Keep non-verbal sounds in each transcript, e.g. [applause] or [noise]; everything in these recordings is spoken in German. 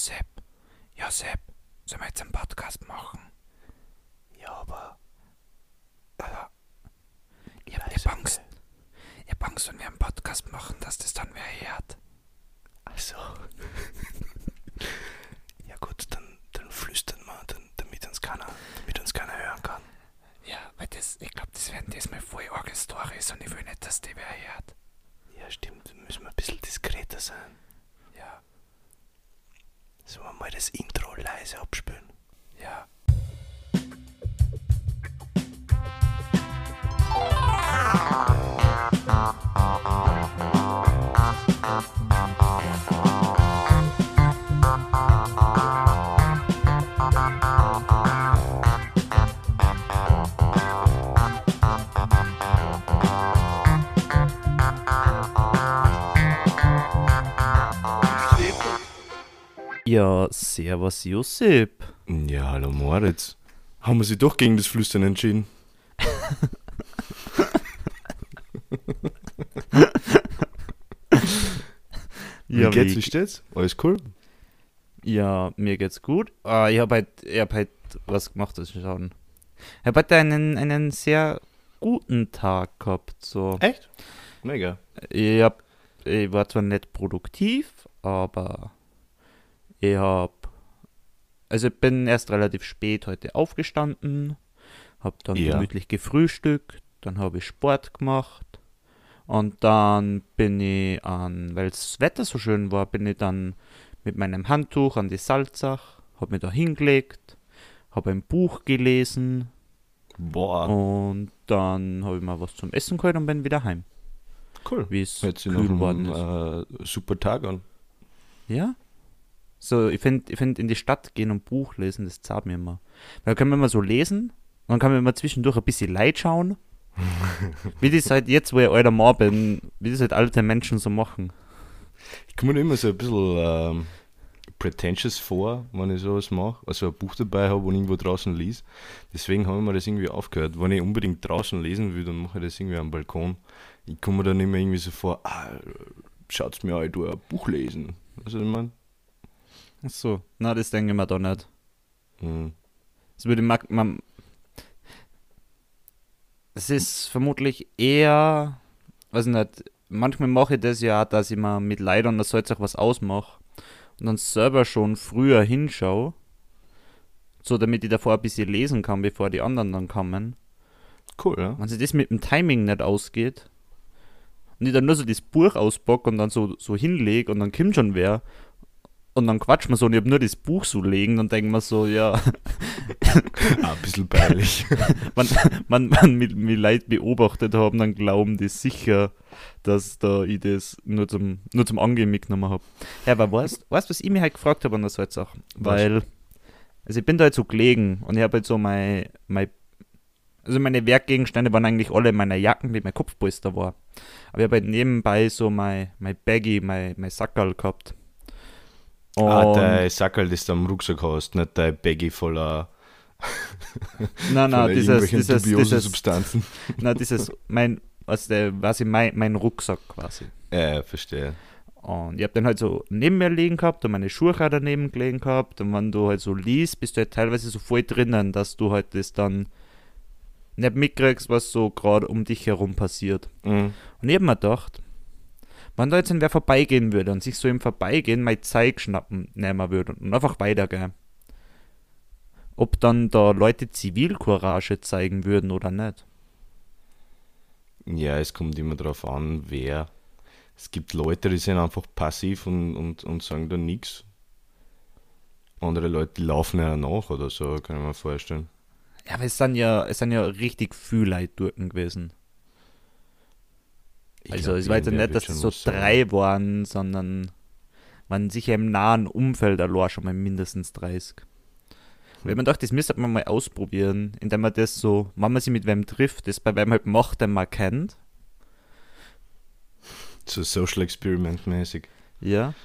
Josep, Josep, sollen wir jetzt einen Podcast machen? Ja, aber. Ich hab, ich hab Angst. Ich hab Angst, wenn wir einen Podcast machen, dass das dann wer hört. Also. [laughs] ja, gut, dann, dann flüstern wir, dann, damit, uns keiner, damit uns keiner hören kann. Ja, weil das, ich glaube, das werden diesmal voll arge Storys und ich will nicht, dass die wer hört. Ja, stimmt, müssen wir ein bisschen diskreter sein. Ja, Sollen wir mal das Intro leise abspielen? ja. Ja, servus Josip. Ja, hallo Moritz. Haben wir sich doch gegen das Flüstern entschieden? [laughs] Wie Ja, geht's, wie- steht's? Alles cool? Ja, mir geht's gut. Ah, ich habe halt, ich hab halt was gemacht, das schauen. Ich habe heute einen, einen sehr guten Tag gehabt. So. Echt? Mega. Ich, hab, ich war zwar nicht produktiv, aber ich habe. Also ich bin erst relativ spät heute aufgestanden, habe dann Ja. gemütlich gefrühstückt, dann habe ich Sport gemacht und dann bin ich an, weil das Wetter so schön war, bin ich dann mit meinem Handtuch an die Salzach, habe mich da hingelegt, habe ein Buch gelesen Boah, und dann habe ich mal was zum Essen geholt und bin wieder heim, cool. wie es kühl geworden ist. äh, super Tag an. Ja. So, ich finde, ich find, in die Stadt gehen und Buch lesen, das zahlt mir immer. Weil da kann man immer so lesen und dann kann man immer zwischendurch ein bisschen Leid schauen. [laughs] wie das halt jetzt, wo ich alter Mann bin, wie das halt alte Menschen so machen. Ich komme mir immer so ein bisschen ähm, pretentious vor, wenn ich sowas mache. Also ein Buch dabei habe und irgendwo draußen lies. Deswegen habe ich mir das irgendwie aufgehört. Wenn ich unbedingt draußen lesen will, dann mache ich das irgendwie am Balkon. Ich komme mir dann immer irgendwie so vor, ah, schaut's mir an, ich tue ein Buch lesen. Also ich meine, Ach so, na, das denke ich mir doch nicht. hm, Das würde man, man. Es ist vermutlich eher, weiß nicht, manchmal mache ich das ja, dass ich mir mit Leidern das soll auch was ausmache und dann selber schon früher hinschaue, so damit ich davor ein bisschen lesen kann, bevor die anderen dann kommen. cool, ja. Wenn sich das mit dem Timing nicht ausgeht und ich dann nur so das Buch auspack und dann so, so hinlege und dann kommt schon wer und dann quatscht man so und ich hab nur das Buch so legen und denke mir so, ja, [laughs] Ah, ein bisschen peinlich. [laughs] wenn, wenn, wenn mich, mich Leute beobachtet haben, dann glauben die sicher, dass da ich das nur zum, nur zum Angehen mitgenommen habe. Ja, aber weißt du, was ich mich halt gefragt habe an der Salzach? Weil, also ich bin da halt so gelegen und ich habe halt so mein, mein, also meine Werkgegenstände waren eigentlich alle in meiner Jacken, wie mein Kopfpolster war. Aber ich habe halt nebenbei so mein, mein Baggy, mein, mein Sackerl gehabt. Ah, Und- dein Sackerl, das du am Rucksack hast, nicht dein Baggy voller, [laughs] Nein, nein, dieses, dieses, dieses, Substanzen. [laughs] na, dieses, mein, was der, ich mein, mein Rucksack quasi. Ja, verstehe. Und ich habe den halt so neben mir liegen gehabt und meine Schuhe auch daneben gelegen gehabt. Und wenn du halt so liest, bist du halt teilweise so voll drinnen, dass du halt das dann nicht mitkriegst, was so gerade um dich herum passiert. Mhm. Und ich hab mir gedacht, wenn da jetzt wer vorbeigehen würde und sich so im Vorbeigehen mein Zeug schnappen nehmen würde und einfach weitergehen, ob dann da Leute Zivilcourage zeigen würden oder nicht. Ja, es kommt immer darauf an, wer. Es gibt Leute, die sind einfach passiv und, und, und sagen dann nichts. Andere Leute laufen ja nach oder so, kann ich mir vorstellen. Ja, aber es sind ja, es sind ja richtig viele Leute dort gewesen. Ich Also glaub, es war jetzt nicht, dass es so drei waren, sondern man sicher im nahen Umfeld allein schon mal mindestens 30. Weil man dachte, das müsste man mal ausprobieren, indem man das so, wenn man sich mit wem trifft, das bei wem halt macht, den man kennt. So Social Experiment mäßig. Ja. [laughs]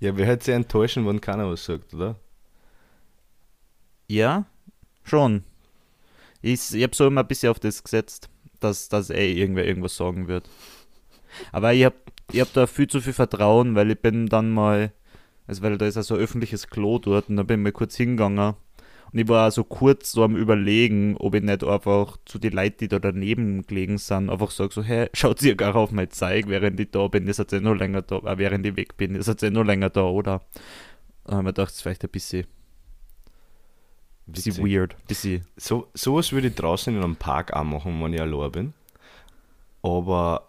Ja, wir halt sehr enttäuschen, wenn keiner was sagt, oder? Ja, schon. Ich, ich habe so immer ein bisschen auf das gesetzt, dass, dass ey irgendwer irgendwas sagen wird. Aber ich habe ich hab da viel zu viel Vertrauen, weil ich bin dann mal, also weil da ist ja so ein öffentliches Klo dort und da bin ich mal kurz hingegangen und ich war so kurz so am überlegen, ob ich nicht einfach zu den Leuten, die da daneben gelegen sind, einfach sage so, hey, schaut ihr gar auf mein Zeig, während ich da bin, ihr seid ja noch länger da, äh, während ich weg bin, ihr seid ja noch länger da, oder? Da haben wir gedacht, das ist vielleicht ein bisschen, bisschen Witzig. weird, bisschen, So, sowas würde ich draußen in einem Park auch machen, wenn ich allein bin. Aber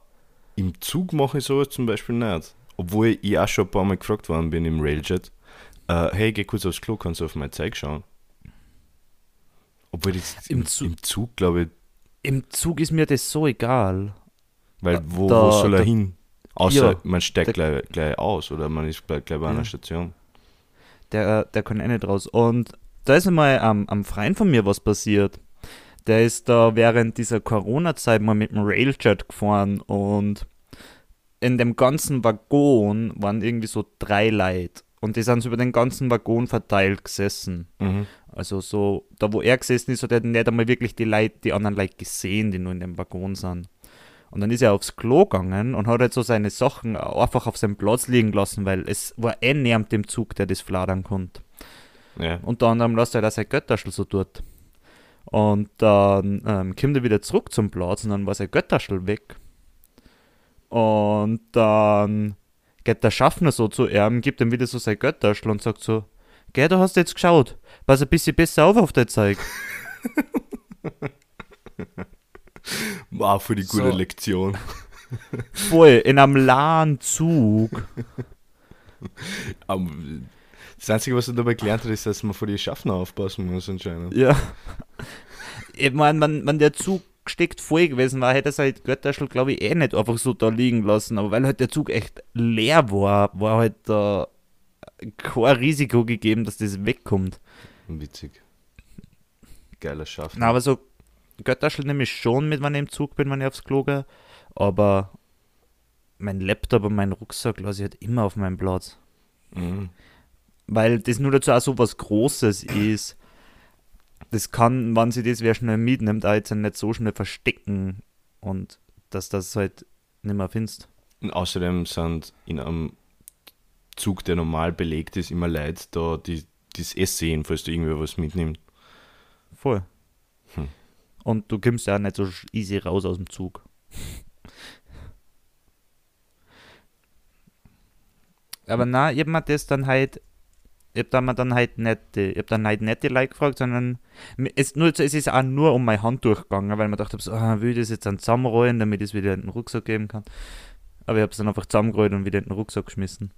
im Zug mache ich sowas zum Beispiel nicht. Obwohl ich auch schon ein paar Mal gefragt worden bin im Railjet, äh, hey, geh kurz aufs Klo, kannst du auf mein Zeug schauen? Obwohl das Im im, Zug- im Zug, glaube ich, im Zug ist mir das so egal. weil Äh, wo, da- wo soll er da- hin? Außer Ja, man steigt da- gleich, gleich aus oder man ist gleich, gleich bei einer Ja. Station. der, der kann eh nicht raus. Und da ist einmal am, am Freien von mir was passiert. Der ist da während dieser Corona-Zeit mal mit dem Railjet gefahren und in dem ganzen Waggon waren irgendwie so drei Leute. Und die sind so über den ganzen Waggon verteilt gesessen. Mhm. Also so, da wo er gesessen ist, hat er nicht einmal wirklich die Leute, die anderen Leute gesehen, die nur in dem Waggon sind. Und dann ist er aufs Klo gegangen und hat halt so seine Sachen einfach auf seinem Platz liegen lassen, weil es war eh niemand im Zug, der das fladern konnte. Ja. Unter anderem lässt er da sein Götterschel so dort. Und dann ähm, kommt er wieder zurück zum Platz und dann war sein Götterschel weg. Und dann geht der Schaffner so zu ihm, gibt ihm wieder so sein Götterschel und sagt so, Geh, du hast jetzt geschaut, pass ein bisschen besser auf auf dein Zeug. [laughs] Wow, für die gute So. Lektion. Voll, in einem lahen Zug. Aber das Einzige, was er dabei gelernt hat, ist, dass man vor die Schaffner aufpassen muss anscheinend. Ja. [laughs] Ich meine, wenn, wenn der Zug steckt voll gewesen war, hätte er sein Götterschel, glaube ich, eh nicht einfach so da liegen lassen. Aber weil halt der Zug echt leer war, war halt da kein Risiko gegeben, dass das wegkommt. Witzig. Geiler Schaffner. Na, aber so Götterschel nehme ich schon mit, wenn ich im Zug bin, wenn ich aufs Klo gehe. Aber mein Laptop und mein Rucksack lasse ich halt immer auf meinem Platz. Mhm. Weil das nur dazu auch so was Großes ist. Das kann, wenn sie das wer schnell mitnimmt, auch jetzt nicht so schnell verstecken und dass das halt nicht mehr findest. Und außerdem sind in einem Zug, der normal belegt ist, immer Leute da, die das eh sehen, falls du irgendwer was mitnimmst. Voll. Hm. Und du kommst ja auch nicht so easy raus aus dem Zug. Aber na, ich hab mir das dann halt, ich hab da mir dann halt nicht, die- ich hab dann halt nicht die Leute gefragt, sondern es, nur, es ist auch nur um mein Hand durchgegangen, weil man dachte, so, ah, will ich das jetzt dann zusammenrollen, damit ich es wieder in den Rucksack geben kann. Aber ich hab's dann einfach zusammengerollt und wieder in den Rucksack geschmissen.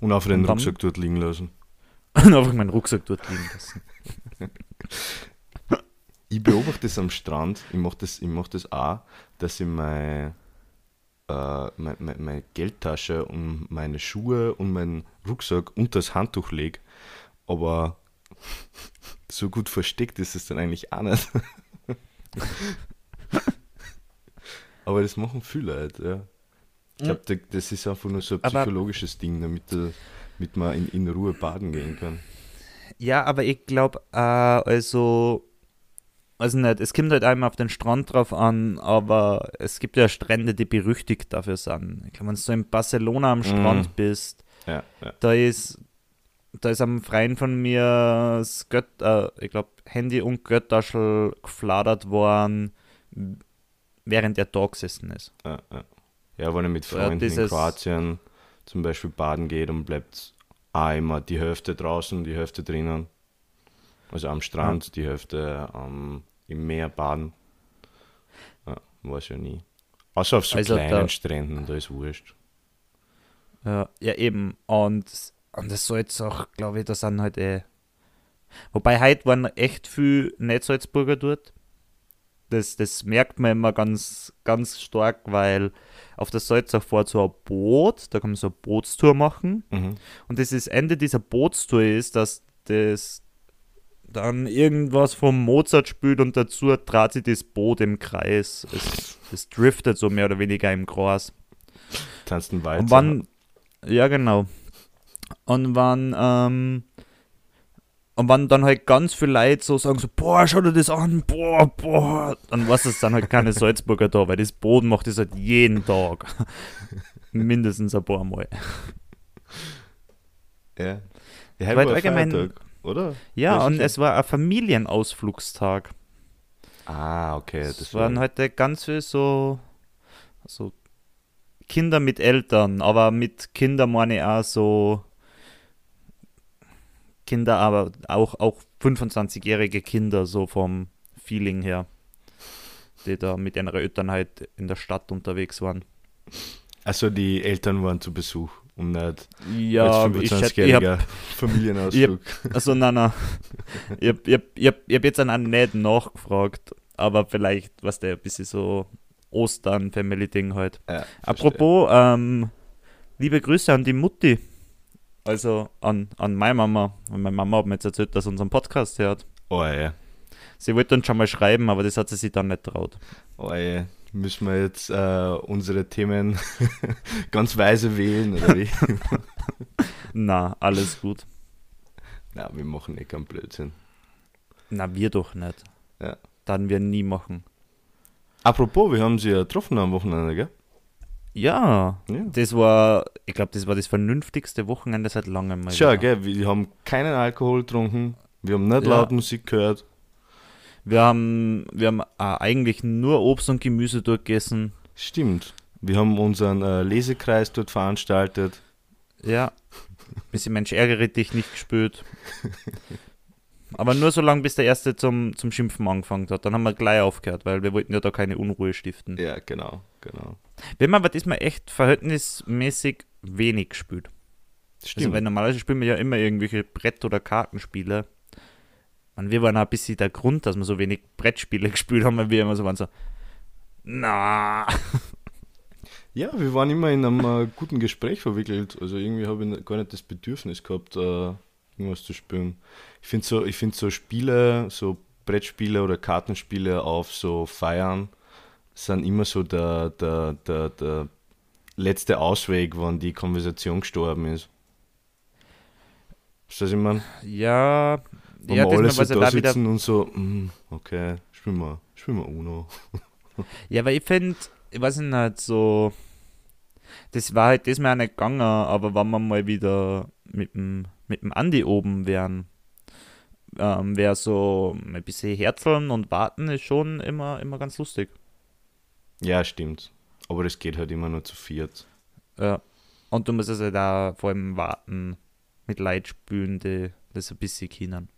Und einfach den Und dann- Rucksack dort liegen lassen. [laughs] Und einfach meinen Rucksack dort liegen lassen. [laughs] Ich beobachte das am Strand, ich mache das, ich mach das auch, dass ich meine äh, mein, mein, meine Geldtasche und meine Schuhe und meinen Rucksack unter das Handtuch lege. Aber [laughs] so gut versteckt ist es dann eigentlich auch nicht. [laughs] Aber das machen viele Leute, ja. Ich glaube, das ist einfach nur so ein Aber- psychologisches Ding, damit, äh, damit man in, in Ruhe baden gehen kann. Ja, aber ich glaube, äh, also, also nicht, es kommt halt einmal auf den Strand drauf an, aber es gibt ja Strände, die berüchtigt dafür sind. Wenn du so in Barcelona am Strand Mm. bist, Ja, ja. da ist, da ist am Freien von mir das Gött, äh, ich glaube, Handy und Götterschel gefladert worden, während er da gesessen ist. Ja, ja. ja, wenn er mit Ja, Freunden in dieses- Kroatien zum Beispiel baden geht und bleibt immer die Hälfte draußen, die Hälfte drinnen. Also am Strand, die Hälfte am im Meer baden. Ja, weiß ja nie. Außer auf so Also kleinen da- Stränden, da ist wurscht. Ja, ja eben. Und, und das soll jetzt auch, glaube ich, da sind halt eh. Wobei heute waren echt viel Nicht-Salzburger dort. Das, das merkt man immer ganz, ganz stark, weil auf der Salzach fährt so ein Boot, da kann man so eine Bootstour machen. Mhm. Und das, ist Ende dieser Bootstour ist, dass das dann irgendwas vom Mozart spielt und dazu dreht sich das Boot im Kreis. Es, es driftet so mehr oder weniger im Kreis. Tanzt ein Und Walzer. wann, ja genau. Und wann, ähm, Und wenn dann halt ganz viele Leute so sagen, so, boah, schau dir das an, boah, boah, dann weiß es dann halt keine [laughs] Salzburger da, weil das Boden macht das halt jeden Tag. [laughs] Mindestens ein paar Mal. Ja. Ja, war allgemein- Feiertag, oder? Ja, und es war ein Familienausflugstag. Ah, okay. Es Das waren war heute ganz viel so, so Kinder mit Eltern, aber mit Kindern meine ich auch so Kinder, aber auch, auch 25-jährige Kinder, so vom Feeling her, die da mit ihrer Eltern halt in der Stadt unterwegs waren. Also die Eltern waren zu Besuch und nicht Ja, ich, schätze- ich hab, 25-jähriger Familienausflug. also nein, nein, ich, hab- ich, hab- ich, hab- habe jetzt an nicht nachgefragt, aber vielleicht, was der ein bisschen so Ostern-Family-Ding halt. Ja. Apropos, ähm, liebe Grüße an die Mutti. Also an, an meine Mama. Und meine Mama hat mir jetzt erzählt, dass sie unseren Podcast hört. Oh ja. Sie wollte uns schon mal schreiben, aber das hat sie sich dann nicht traut. Oh ja. Müssen wir jetzt äh, unsere Themen [laughs] ganz weise wählen, oder wie? [laughs] Na, alles gut. Na, wir machen eh keinen Blödsinn. Na, wir doch nicht. Ja. Dann wir nie machen. Apropos, wir haben sie ja getroffen am Wochenende, gell? Ja, Ja. das war, ich glaube, das war das vernünftigste Wochenende seit langem mal. Wieder. gell, wir haben keinen Alkohol getrunken, wir haben nicht Ja. laut Musik gehört. Wir haben, wir haben äh, eigentlich nur Obst und Gemüse durchgegessen. Stimmt. Wir haben unseren äh, Lesekreis dort veranstaltet. Ja. Bisschen Mensch ärgere dich nicht gespielt. Aber nur so lange, bis der Erste zum, zum Schimpfen angefangen hat. Dann haben wir gleich aufgehört, weil wir wollten ja da keine Unruhe stiften. Ja, genau, genau. Wir haben aber diesmal echt verhältnismäßig wenig gespielt. Stimmt. Also, weil normalerweise spielen wir ja immer irgendwelche Brett- oder Kartenspiele. Und wir waren auch ein bisschen der Grund, dass wir so wenig Brettspiele [laughs] gespielt haben, weil wir immer so waren so, na, Ja, wir waren immer in einem äh, guten Gespräch verwickelt. Also irgendwie habe ich gar nicht das Bedürfnis gehabt, äh, irgendwas zu spielen. Ich finde so, ich finde so Spiele, so Brettspiele oder Kartenspiele auf so Feiern sind immer so der, der, der, der letzte Ausweg, wann die Konversation gestorben ist. Ist das meine? ja, Wenn ja, wir alle so da halt auch wieder sitzen und so, mm, okay, spielen wir, spielen wir Uno. [laughs] Ja, weil ich finde, ich weiß nicht, so. Das war halt diesmal auch nicht gegangen, aber wenn wir mal wieder mit dem, mit dem Andi oben wären, ähm, wäre so ein bisschen herzeln und warten ist schon immer, immer ganz lustig. Ja, stimmt. Aber das geht halt immer nur zu viert. Ja. Und du musst es halt auch vor allem warten mit Leid spülen, die das ein bisschen kennen.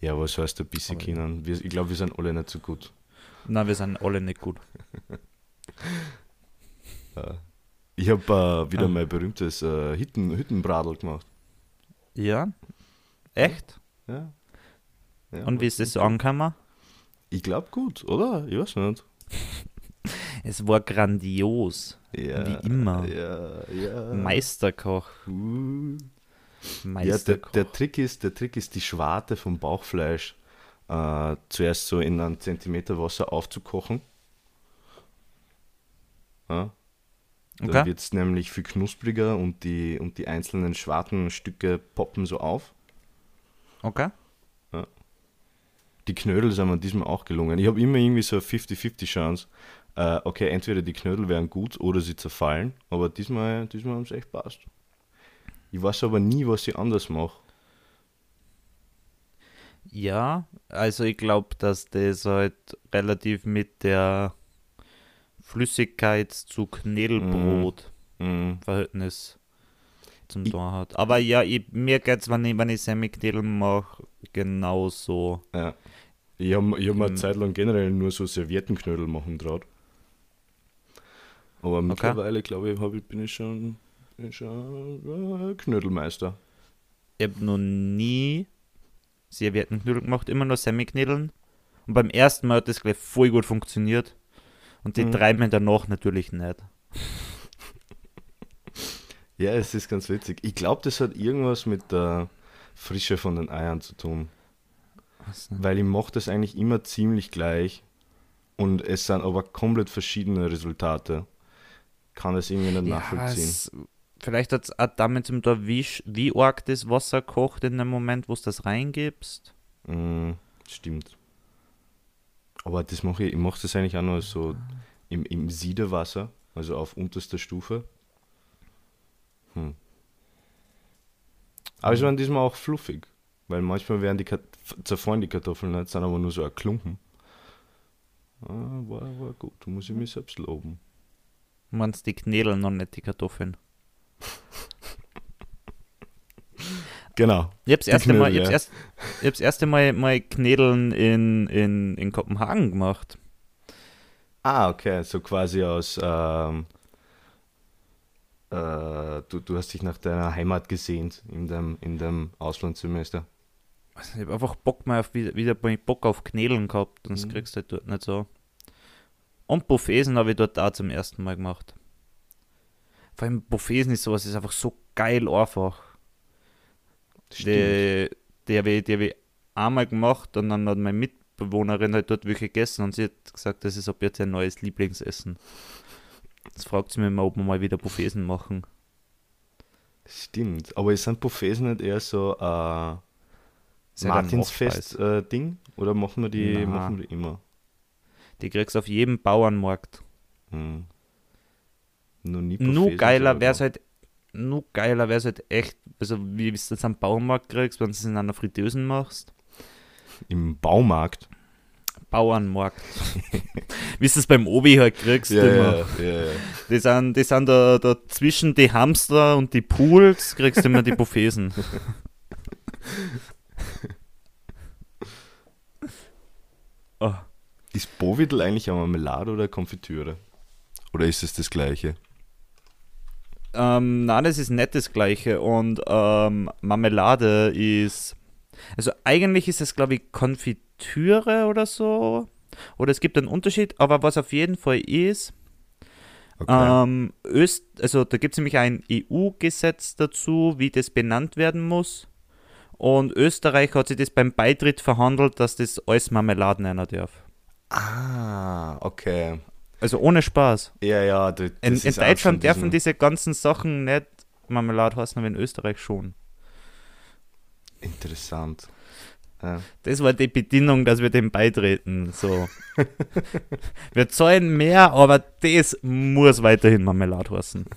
Ja, was heißt ein bisschen Aber- kennen? Wir, ich glaube, wir sind alle nicht so gut. Na, wir sind alle nicht gut. [laughs] Äh, Ich habe äh, wieder Ah. mein berühmtes äh, Hütten, Hüttenbradel gemacht. Ja? Echt? Ja. ja Und wie ist das so angekommen? Ich glaube gut, oder? Ich weiß nicht. [laughs] Es war grandios. Ja, Wie immer. Ja. Meisterkoch. Uh. Ja, der, Meisterkoch. der, Trick ist, der Trick ist, die Schwarte vom Bauchfleisch äh, zuerst so in einem Zentimeter Wasser aufzukochen. Ja, dann okay. wird es nämlich viel knuspriger und die, und die einzelnen Schwartenstücke poppen so auf. Okay. Die Knödel sind mir diesmal auch gelungen. Ich habe immer irgendwie so eine 50-50 Chance. Äh, okay, entweder die Knödel wären gut oder sie zerfallen, aber diesmal, diesmal haben sie echt passt. Ich weiß aber nie, was ich anders mache. Ja, also ich glaube, dass das halt relativ mit der Flüssigkeit zu Knädelbrot Mhm. Verhältnis zum Ich- Tor hat. Aber ja, ich, mir geht's, wenn ich, wenn ich Semiknädel mache, genauso. Ja. Ich habe ich hab mir eine Mhm. Zeit lang generell nur so Serviettenknödel machen traut. Aber mittlerweile, glaube ich, hab ich, bin ich schon, äh, Knödelmeister. Ich habe noch nie Serviettenknödel gemacht, immer nur Semiknädeln. Und beim ersten Mal hat das gleich voll gut funktioniert. Und die Mhm. drei Mal danach natürlich nicht. [laughs] Ja, es ist ganz witzig. Ich glaube, das hat irgendwas mit der Frische von den Eiern zu tun. Weil ich mache das eigentlich immer ziemlich gleich und es sind aber komplett verschiedene Resultate. Kann das irgendwie nicht nachvollziehen. Vielleicht hat es auch damit zum da, wie, wie arg das Wasser kocht in dem Moment, wo du das reingibst. Mm, stimmt. Aber das mache ich, ich mache das eigentlich auch noch so im, im Siedewasser, also auf unterster Stufe. Hm. Aber es waren diesmal auch fluffig, weil manchmal werden die Kat zerfallen die Kartoffeln nicht, sind aber nur so ein Klumpen. Ah, war, war gut, muss ich mich selbst loben. Meinst die Knädel noch nicht die Kartoffeln? Genau. Ich hab's erste Mal, ich Knödel, hab's ja. erst, ich hab's erste Mal, mal Knädeln in, in, in Kopenhagen gemacht. Ah, okay, so quasi aus, ähm, äh, du, du hast dich nach deiner Heimat gesehnt in dem, in dem Auslandssemester. Ich hab einfach Bock mal auf, wieder, wieder Bock auf Knädeln gehabt und das Mhm. kriegst du halt dort nicht so. Und Buffeten habe ich dort auch zum ersten Mal gemacht. Vor allem Buffeten ist sowas, ist einfach so geil einfach. Die, die habe ich, die hab ich einmal gemacht und dann hat meine Mitbewohnerin halt dort wirklich gegessen und sie hat gesagt, das ist ab jetzt ihr neues Lieblingsessen. Jetzt fragt sie mich mal, ob wir mal wieder Buffeten machen. Stimmt, aber ist ein Buffet nicht eher so äh, ein Martinsfest-Ding? Oder machen wir, die, machen wir die immer? Die kriegst du auf jedem Bauernmarkt. Hm. Nur nie Nur geiler wäre es halt, nur geiler wäre es halt echt, also wie du das am Bauernmarkt kriegst, wenn du es in einer Fritteusen machst. Im Baumarkt. Bauernmarkt. [laughs] wie du es beim Obi halt kriegst. immer. ja, ja, ja. Die sind, die sind da, da zwischen die Hamster und die Pools, kriegst du immer die Buffeten. [laughs] oh. Ist Bovidel eigentlich eine Marmelade oder Konfitüre? Oder ist es das gleiche? Ähm, nein, das ist nicht das gleiche. Und ähm, Marmelade ist. Also eigentlich ist es, glaube ich, Konfitüre oder so. Oder es gibt einen Unterschied, aber was auf jeden Fall ist, Okay. ähm, Öst, also da gibt es nämlich ein EU-Gesetz dazu, wie das benannt werden muss. Und Österreich hat sich das beim Beitritt verhandelt, dass das alles Marmeladen nennen darf. ah, okay. Also ohne Spaß. Ja, ja. Das, In, das in Deutschland dürfen diese ganzen Sachen nicht Marmelade heißen, aber in Österreich schon. Interessant. Ja. Das war die Bedingung, dass wir dem beitreten. So. [laughs] wir zahlen mehr, aber das muss weiterhin Marmelade heißen. [laughs]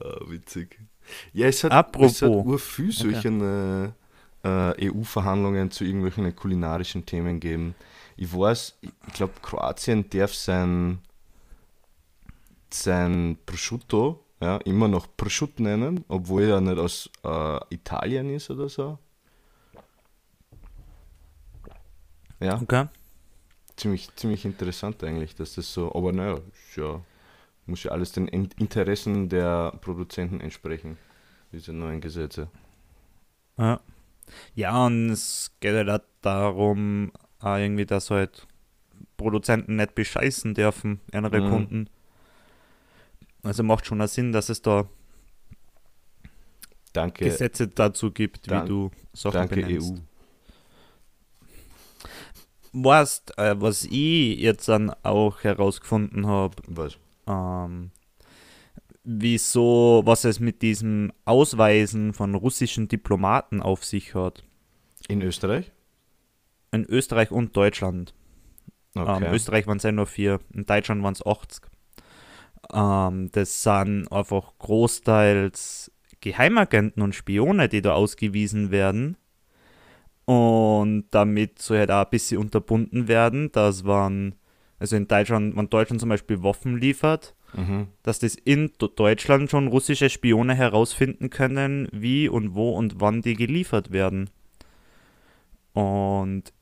Ah, witzig. Ja, es hat, Apropos. es hat ur viel solche äh, EU-Verhandlungen zu irgendwelchen kulinarischen Themen geben. Ich weiß, ich glaube, Kroatien darf sein, sein Prosciutto ja, immer noch Prosciutto nennen, obwohl er nicht aus äh, Italien ist oder so. Ja, Okay. ziemlich, ziemlich interessant eigentlich, dass das so, aber naja, ja, muss ja alles den In Interessen der Produzenten entsprechen, diese neuen Gesetze. Ja. ja, und es geht halt darum, auch irgendwie, dass halt Produzenten nicht bescheißen dürfen, ihre Mhm. Kunden. Also macht schon Sinn, dass es da Danke, Gesetze dazu gibt, Dank- wie du Sachen danke benennst. EU. Weißt, äh, was ich jetzt dann auch herausgefunden habe, Was? ähm, wieso, was es mit diesem Ausweisen von russischen Diplomaten auf sich hat. In Österreich? In Österreich und Deutschland. Okay. Ähm, Österreich waren es ja nur vier, in Deutschland waren es 80. Ähm, das sind einfach großteils Geheimagenten und Spione, die da ausgewiesen werden. Und damit soll halt auch ein bisschen unterbunden werden, dass man, also in Deutschland, wenn Deutschland zum Beispiel Waffen liefert, mhm. dass das in Deutschland schon russische Spione herausfinden können, wie und wo und wann die geliefert werden. Und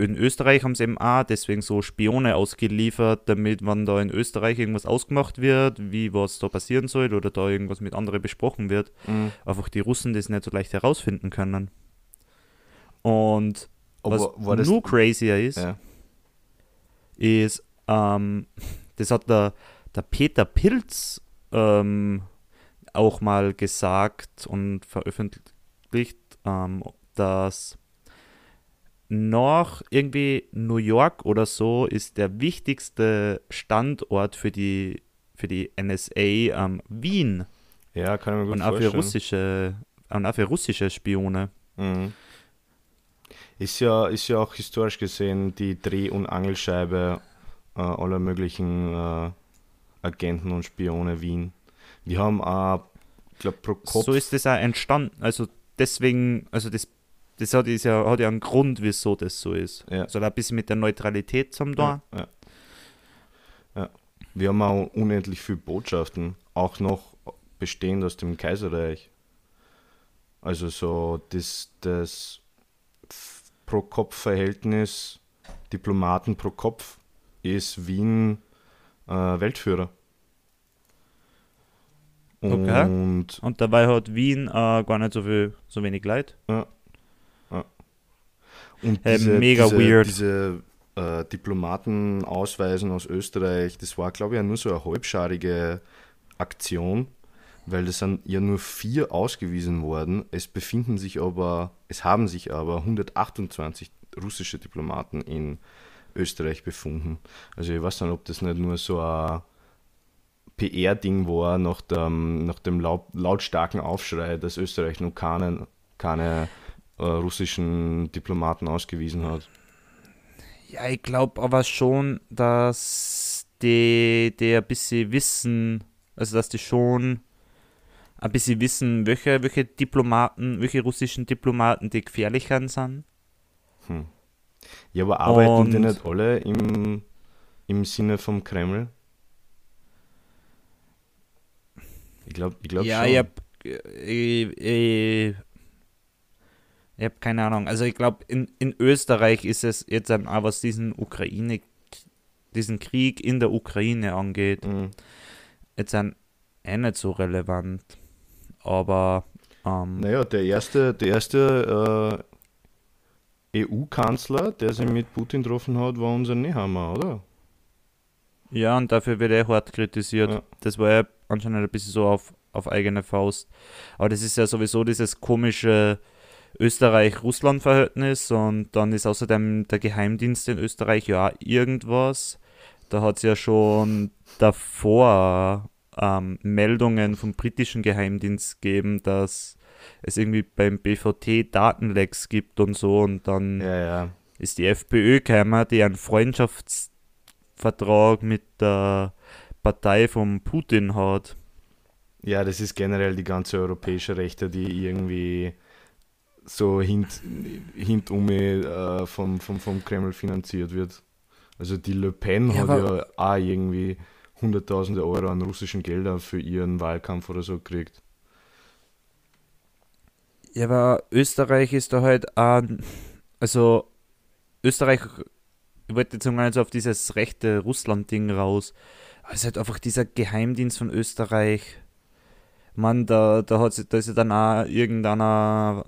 in Österreich haben sie eben auch deswegen so Spione ausgeliefert, damit, wenn da in Österreich irgendwas ausgemacht wird, wie was da passieren soll oder da irgendwas mit anderen besprochen wird, Mhm. einfach die Russen das nicht so leicht herausfinden können. Und was Aber das. nur crazier ist, ja. ist, ähm, das hat der, der Peter Pilz ähm, auch mal gesagt und veröffentlicht, ähm, dass noch irgendwie New York oder so ist der wichtigste Standort für die, für die NSA ähm, Wien Ja, kann ich mir gut und auch für vorstellen. russische und auch für russische Spione. Mhm. Ist ja, ist ja auch historisch gesehen die Dreh- und Angelscheibe äh, aller möglichen äh, Agenten und Spione Wien. Wir haben auch, ich glaube, pro Kopf. So ist das auch entstanden. Also deswegen, also das, das hat, ist ja, hat ja einen Grund, wieso das so ist. Ja. Also ein bisschen mit der Neutralität zum da. Ja, ja. ja. Wir haben auch unendlich viele Botschaften, auch noch bestehend aus dem Kaiserreich. Also so das, das Pro-Kopf-Verhältnis Diplomaten pro Kopf ist Wien äh, Weltführer. Okay. Und Und dabei hat Wien äh, gar nicht so viel, so wenig Leid. Ja. Und Äh, diese, mega diese, weird. Diese äh, Diplomatenausweisen aus Österreich, das war, glaube ich, nur so eine halbscharige Aktion, weil das sind ja nur vier ausgewiesen worden. Es befinden sich aber, es haben sich aber 128 russische Diplomaten in Österreich befunden. Also ich weiß nicht, ob das nicht nur so ein PR-Ding war nach dem, nach dem laut, lautstarken Aufschrei, dass Österreich noch keine, keine äh, russischen Diplomaten ausgewiesen hat. Ja, ich glaube aber schon, dass die, die ein bisschen wissen, also dass die schon ein bisschen wissen, welche, welche Diplomaten, welche russischen Diplomaten die gefährlicher sind. Hm. Ja, aber arbeiten die Und- nicht alle im, im Sinne vom Kreml? Ich glaube ich glaub ja, schon. hab, ich, ich, ich hab keine Ahnung. Also ich glaube, in, in Österreich ist es jetzt auch was diesen Ukraine, diesen Krieg in der Ukraine angeht, Mhm. jetzt ein, eh nicht so relevant. Aber ähm, Naja, der erste, der erste äh, EU-Kanzler, der sich mit Putin getroffen hat, war unser Nehammer, oder? Ja, und dafür wird er hart kritisiert. Ja. Das war ja anscheinend ein bisschen so auf, auf eigene Faust. Aber das ist ja sowieso dieses komische Österreich-Russland-Verhältnis und dann ist außerdem der Geheimdienst in Österreich ja auch irgendwas. Da hat es ja schon davor ähm, Meldungen vom britischen Geheimdienst gegeben, dass es irgendwie beim BVT Datenlecks gibt und so und dann Ja, ja. ist die FPÖ gekommen, die einen Freundschaftsvertrag mit der Partei von Putin hat. Ja, das ist generell die ganze europäische Rechte, die irgendwie so hint, hintum äh, vom, vom, vom Kreml finanziert wird. Also die Le Pen Ja, hat ja auch irgendwie hunderttausende Euro an russischen Geldern für ihren Wahlkampf oder so gekriegt. Ja, aber Österreich ist da halt auch, also Österreich, ich wollte jetzt mal so auf dieses rechte Russland-Ding raus, aber es ist halt einfach dieser Geheimdienst von Österreich. Mann, da, da, hat, da ist ja dann auch irgendeiner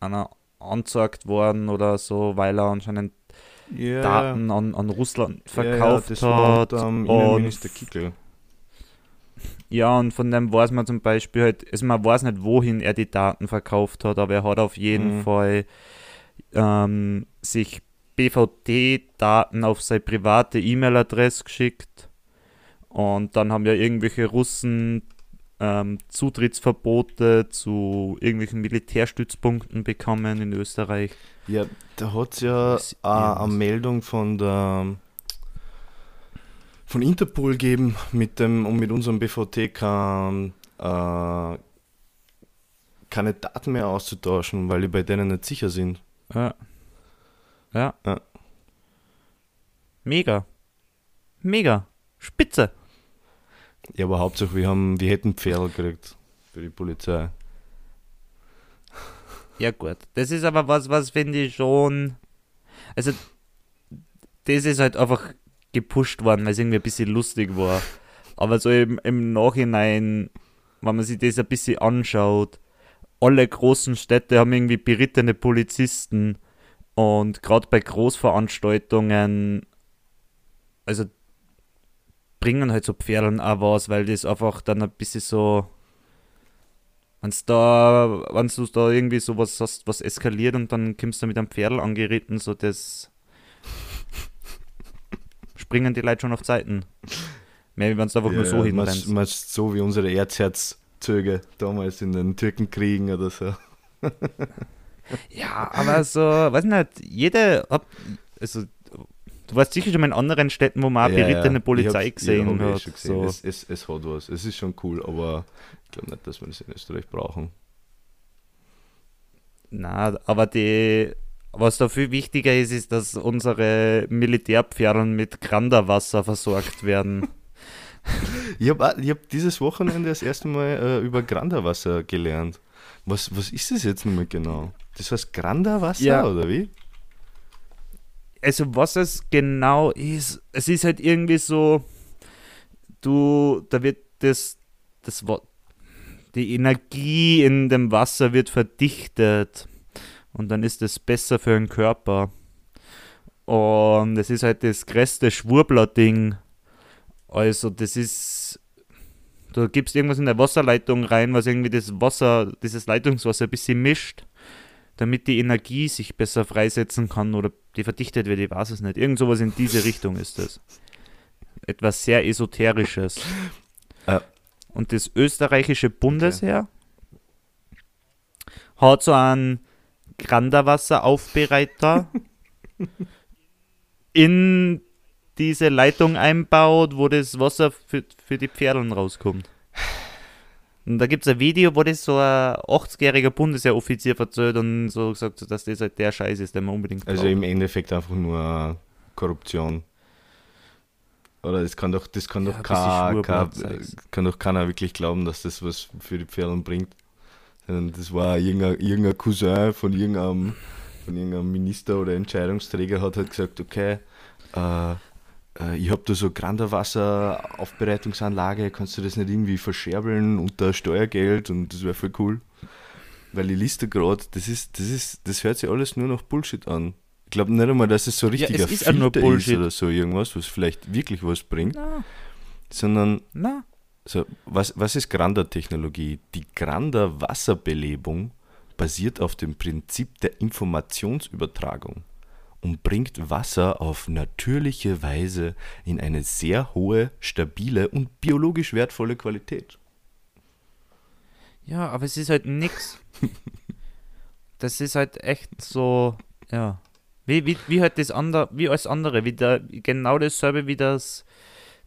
einer angezeigt worden oder so, weil er anscheinend Ja, Daten an, an Russland verkauft das war hat. ähm, und Innenminister Kickel. Ja, und von dem weiß man zum Beispiel halt, also man weiß nicht, wohin er die Daten verkauft hat, aber er hat auf jeden Mhm. Fall ähm, sich BVT-Daten auf seine private E-Mail-Adresse geschickt. Und dann haben ja irgendwelche Russen ähm, Zutrittsverbote zu irgendwelchen Militärstützpunkten bekommen in Österreich. Ja, da hat es ja eine. Meldung von der von Interpol gegeben, mit dem, um mit unserem BVT kann, äh, keine Daten mehr auszutauschen, weil die bei denen nicht sicher sind. Ja. Ja. Ja. Mega. Mega. Spitze. Ja, aber Hauptsache wir haben, wir hätten Pferd gekriegt für die Polizei. Ja, gut. Das ist aber was, was finde ich schon. Also, das ist halt einfach gepusht worden, weil es irgendwie ein bisschen lustig war. Aber so im, im Nachhinein, wenn man sich das ein bisschen anschaut, alle großen Städte haben irgendwie berittene Polizisten und gerade bei Großveranstaltungen, also bringen halt so Pferdeln auch was, weil das einfach dann ein bisschen so Wenn's da, wenn du da irgendwie sowas hast, was eskaliert und dann kommst du mit einem Pferdl angeritten, so das [laughs] springen die Leute schon auf Zeiten. Mehr, wenn es einfach nur so meinst, hinrennst. meinst so wie unsere Erzherzzöge damals in den Türkenkriegen oder so. [laughs] Ja, aber so, weiß nicht, jede, hab- also du warst sicher schon mal in anderen Städten, wo man auch berittene Polizei Ich gesehen ja, hat. schon gesehen. So. Es, es, es hat was. Es ist schon cool, aber ich glaube nicht, dass wir das in Österreich brauchen. Na, aber die, was da viel wichtiger ist, ist, dass unsere Militärpferden mit Granderwasser versorgt werden. [laughs] Ich habe hab dieses Wochenende das erste Mal äh, über Granderwasser gelernt. Was, was ist das jetzt nochmal genau? Das heißt Granderwasser Ja. oder wie? Also was es genau ist, es ist halt irgendwie so, du, da wird das, das die Energie in dem Wasser wird verdichtet und dann ist es besser für den Körper. Und es ist halt das größte Schwurbler-Ding. Also das ist, du gibst irgendwas in der Wasserleitung rein, was irgendwie das Wasser, dieses Leitungswasser ein bisschen mischt damit die Energie sich besser freisetzen kann oder die verdichtet wird, ich weiß es nicht. Irgend sowas in diese Richtung ist es. Etwas sehr Esoterisches. Äh. Und das österreichische Bundesheer hat so einen Granderwasseraufbereiter [laughs] in diese Leitung einbaut, wo das Wasser für, für die Pferdeln rauskommt. Und da gibt es ein Video, wo das so ein 80-jähriger Bundesheeroffizier erzählt und so gesagt hat, dass das halt der Scheiß ist, den man unbedingt Also braucht. im Endeffekt einfach nur Korruption. Oder das kann doch, das kann Ja, doch, kein, kein, kann doch keiner wirklich glauben, dass das was für die Pferde bringt. Sondern das war irgendein, irgendein Cousin von irgendeinem, von irgendeinem Minister oder Entscheidungsträger hat halt gesagt, okay, äh, äh, ich habe da so Granderwasser-Aufbereitungsanlage, kannst du das nicht irgendwie verscherbeln unter Steuergeld und das wäre voll cool. Weil ich liste gerade, das ist, das ist, das hört sich alles nur noch Bullshit an. Ich glaube nicht einmal, dass es so richtig es ein ist nur Bullshit. oder so irgendwas, was vielleicht wirklich was bringt, Na, sondern na. so, was, was ist Grander-Technologie? Die Grander-Wasserbelebung basiert auf dem Prinzip der Informationsübertragung und bringt Wasser auf natürliche Weise in eine sehr hohe, stabile und biologisch wertvolle Qualität. Ja, aber es ist halt nix. [laughs] Das ist halt echt so, ja. Wie, wie, wie halt das andere, wie alles andere, wie der, genau dasselbe wie das,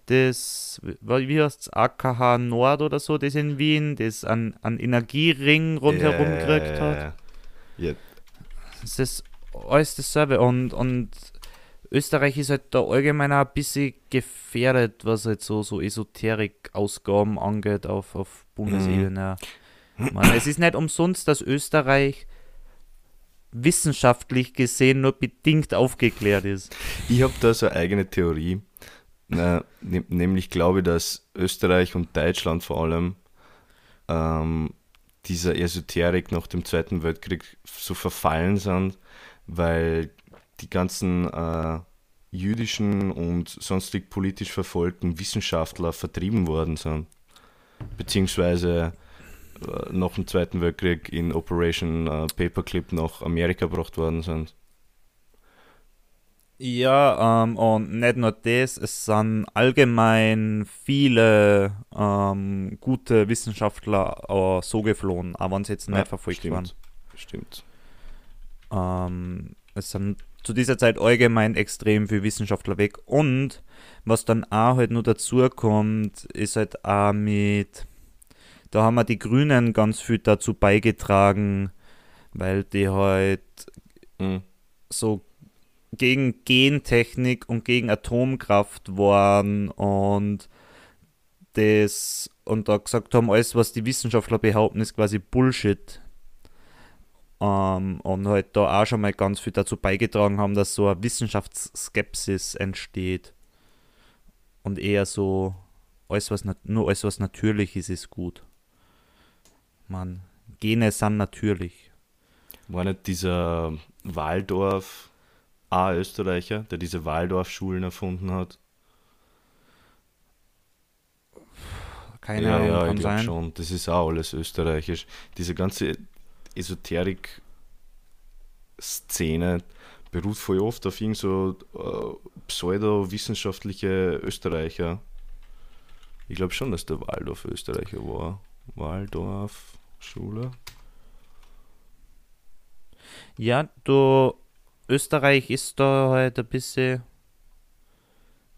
das, wie heißt AKH Nord oder so, das in Wien, das an, an Energiering rundherum gekriegt hat. Ja, Das ist alles dasselbe. Und, und Österreich ist halt da allgemein auch ein bisschen gefährdet, was halt so, so Esoterik-Ausgaben angeht auf, auf Bundesebene. Man, es ist nicht umsonst, dass Österreich wissenschaftlich gesehen nur bedingt aufgeklärt ist. Ich habe da so eine eigene Theorie. Na, ne, nämlich glaube ich, dass Österreich und Deutschland vor allem ähm, dieser Esoterik nach dem Zweiten Weltkrieg so verfallen sind, weil die ganzen äh, jüdischen und sonstig politisch verfolgten Wissenschaftler vertrieben worden sind. Beziehungsweise äh, nach dem Zweiten Weltkrieg in Operation äh, Paperclip nach Amerika gebracht worden sind. Ja, ähm, und nicht nur das, es sind allgemein viele ähm, gute Wissenschaftler äh, so geflohen, auch wenn sie jetzt nicht Ja, verfolgt waren. Stimmt. Ähm, es sind zu dieser Zeit allgemein extrem viele Wissenschaftler weg. Und was dann auch halt nur dazu kommt, ist halt auch mit, da haben wir die Grünen ganz viel dazu beigetragen, weil die halt Mhm. so gegen Gentechnik und gegen Atomkraft waren und das und da gesagt haben, alles, was die Wissenschaftler behaupten, ist quasi Bullshit. Ähm, und halt da auch schon mal ganz viel dazu beigetragen haben, dass so eine Wissenschaftsskepsis entsteht. Und eher so, alles, was nur alles, was natürlich ist, ist gut. Man, Gene sind natürlich. War nicht dieser Waldorf A Österreicher, der diese Waldorf-Schulen erfunden hat? Keine ja, Ahnung, ja, kann ich glaube sein. schon. Das ist auch alles österreichisch. Diese ganze Esoterik-Szene beruht voll oft auf irgend so äh, pseudo-wissenschaftliche Österreicher. Ich glaube schon, dass der Waldorf Österreicher war. Waldorf Schule. Ja, du, Österreich ist da halt ein bisschen.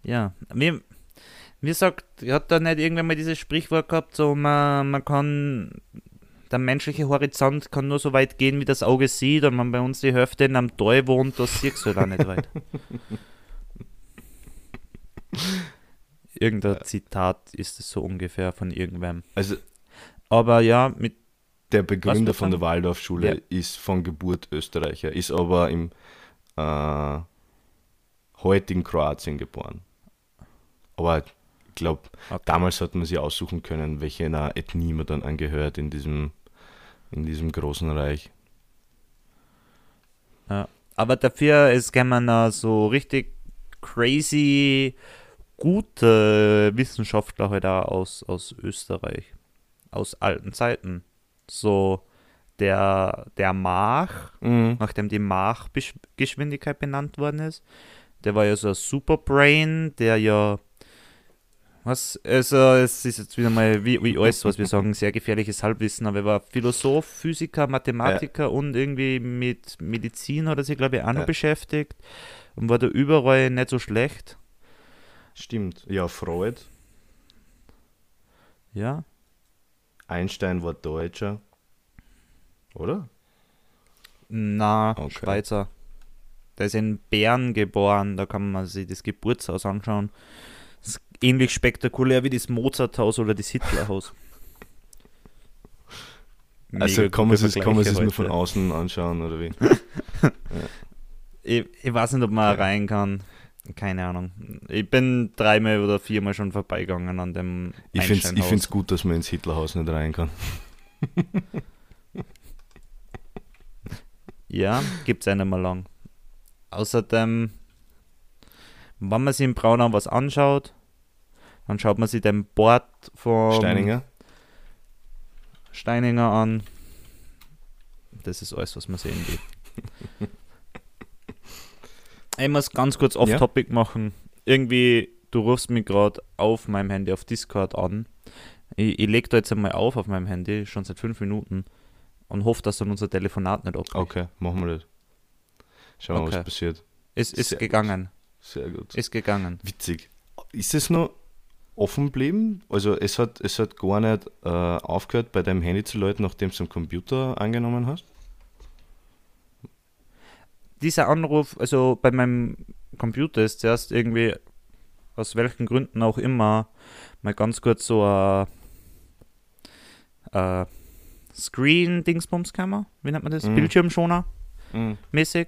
Ja, wie, wie sagt, hat da nicht irgendwann mal dieses Sprichwort gehabt, so man, man kann, der menschliche Horizont kann nur so weit gehen, wie das Auge sieht, und wenn bei uns die Hälfte in einem Tal wohnt, das siehst du halt auch nicht weit. [laughs] Irgendein Zitat ist es so ungefähr von irgendwem. Also Aber ja, mit der Begründer von der? Waldorfschule Ja. ist von Geburt Österreicher, ist aber im äh, heutigen Kroatien geboren. Aber glaube, Okay. damals hat man sich aussuchen können, welche einer Ethnie man dann angehört in diesem, in diesem großen Reich. Aber dafür es kämen uh, so richtig crazy gute Wissenschaftler halt auch aus, aus Österreich. Aus alten Zeiten. So der, der Mach, Mhm. nachdem die Mach-Geschwindigkeit benannt worden ist. Der war ja so ein Superbrain, der ja. Was? Also, es ist jetzt wieder mal wie, wie alles, was wir sagen, sehr gefährliches Halbwissen, aber er war Philosoph, Physiker, Mathematiker und irgendwie mit Medizin hat er sich, glaube ich, auch noch Ja. beschäftigt und war da überall nicht so schlecht. Stimmt. Ja, Freud. Ja. Einstein war Deutscher. Oder? Na, Okay. Schweizer. Der ist in Bern geboren, da kann man sich das Geburtshaus anschauen. Ähnlich spektakulär wie das Mozarthaus oder das Hitlerhaus. [laughs] Also kann man es kann man sich nur von außen anschauen, oder wie? [laughs] Ich, ich weiß nicht, ob man rein kann. Keine Ahnung. Ich bin dreimal oder viermal schon vorbeigegangen an dem Ich finde es gut, dass man ins Hitlerhaus nicht rein kann. [laughs] Ja, gibt es einmal lang. Außerdem, wenn man sich in Braunau was anschaut, dann schaut man sich den Bord von Steininger? Steininger an. Das ist alles, was man sehen will. [laughs] ich muss ganz kurz off-topic machen. Irgendwie, du rufst mich gerade auf meinem Handy auf Discord an. Ich, ich lege da jetzt einmal auf auf meinem Handy, schon seit fünf Minuten, und hoffe, dass dann unser Telefonat nicht abbricht. Okay, machen wir das. Schauen wir, Okay. was passiert. Es ist Sehr gegangen. Sehr gut. Ist gegangen. Witzig. Ist es noch offen geblieben? Also es hat, es hat gar nicht äh, aufgehört, bei deinem Handy zu läuten, nachdem du am Computer angenommen hast? dieser Anruf, also bei meinem Computer ist zuerst irgendwie, aus welchen Gründen auch immer, mal ganz kurz so ein äh, Screen-Dingsbums-Kammer, wie nennt man das? Mhm. Bildschirmschoner Mhm. mäßig.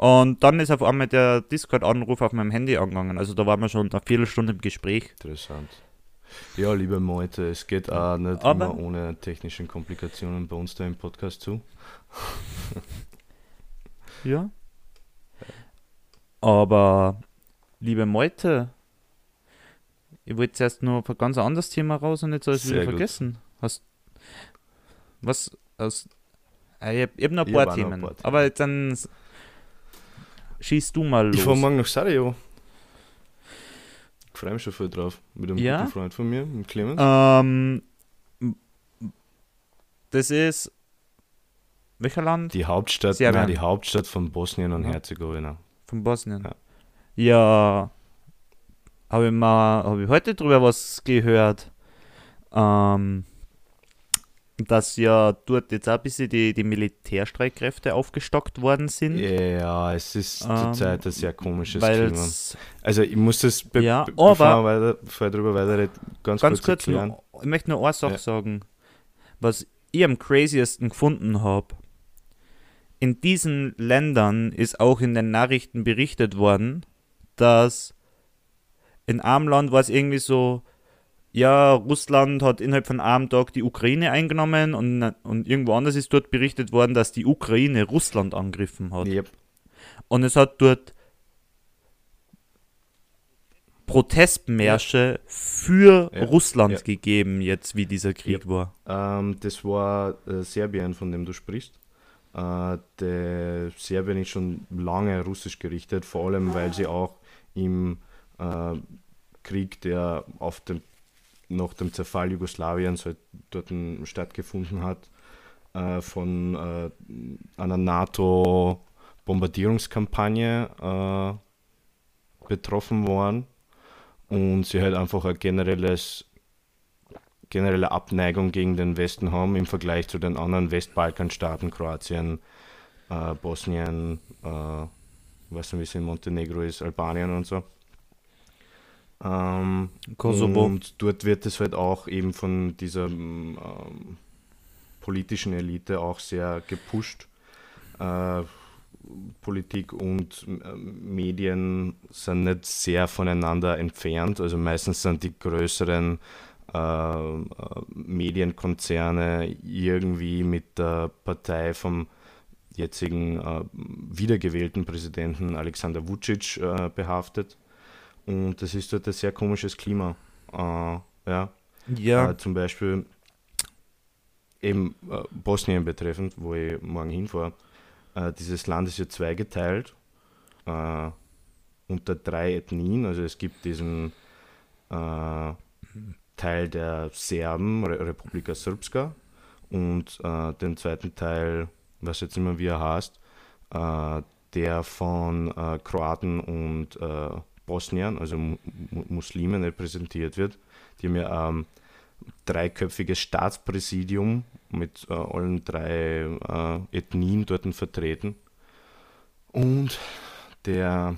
Und dann ist auf einmal der Discord-Anruf auf meinem Handy angegangen. Also da waren wir schon eine Viertelstunde im Gespräch. Interessant. Ja, liebe Meute, es geht auch nicht Aber- immer ohne technische Komplikationen bei uns da im Podcast zu. [laughs] Ja. Aber, liebe Meute, ich wollte zuerst nur auf ein ganz anderes Thema raus und jetzt habe ich es wieder vergessen. Hast, was, aus, äh, ich habe hab noch ein paar noch ein Themen, paar Themen. aber jetzt dann schießt du mal los. Ich fahre morgen nach Sarajevo. Ich freue mich schon voll drauf. Mit einem Ja? guten Freund von mir, mit Clemens. ähm, das ist, welcher Land? Die Hauptstadt, Serbien. nein, die Hauptstadt von Bosnien und Ja. Herzegowina. Von Bosnien. Ja. Ja, habe ich mal, habe ich heute drüber was gehört, ähm, dass ja dort jetzt auch ein bisschen die, die Militärstreitkräfte aufgestockt worden sind. Ja, es ist Ähm, zurzeit ein sehr komisches Klima. Also ich muss das, be Ja, be aber- bevor, wir weiter, bevor ich darüber weiterrede, ganz, ganz kurz kurz, nur, ich möchte nur eine Sache Ja. sagen, was ich am craziesten gefunden habe. In diesen Ländern ist auch in den Nachrichten berichtet worden, dass in einem Land war es irgendwie so, ja, Russland hat innerhalb von einem Tag die Ukraine eingenommen und, und irgendwo anders ist dort berichtet worden, dass die Ukraine Russland angegriffen hat. Yep. Und es hat dort Protestmärsche für Ja, Russland ja. gegeben, jetzt wie dieser Krieg war. Ähm, das war äh, Serbien, von dem du sprichst. Äh, der Serbien ist schon lange russisch gerichtet, vor allem weil sie auch im äh, Krieg, der auf dem nach dem Zerfall Jugoslawiens halt dort stattgefunden hat, äh, von äh, einer NATO-Bombardierungskampagne äh, betroffen waren und sie halt einfach ein generelles generelle Abneigung gegen den Westen haben im Vergleich zu den anderen Westbalkanstaaten, Kroatien, äh, Bosnien, äh, weiß nicht, wie es in Montenegro ist, Albanien und so. Ähm, Kosovo. Und dort wird es halt auch eben von dieser ähm, politischen Elite auch sehr gepusht. Äh, Politik und äh, Medien sind nicht sehr voneinander entfernt. Also meistens sind die größeren äh, äh Medienkonzerne irgendwie mit der Partei vom jetzigen äh, wiedergewählten Präsidenten Alexander Vucic äh, behaftet. Und das ist dort ein sehr komisches Klima. Äh, ja. Ja. Äh, zum Beispiel eben äh, Bosnien betreffend, wo ich morgen hinfahre. Äh, dieses Land ist ja zweigeteilt äh, unter drei Ethnien. Also es gibt diesen äh, Teil der Serben, Re Republika Srpska, und den zweiten Teil, was jetzt immer wie er heißt, der von Kroaten und Bosnien, also Muslimen repräsentiert wird. Die haben ja ähm, dreiköpfiges Staatspräsidium mit äh, allen drei äh, Ethnien dort vertreten. Und der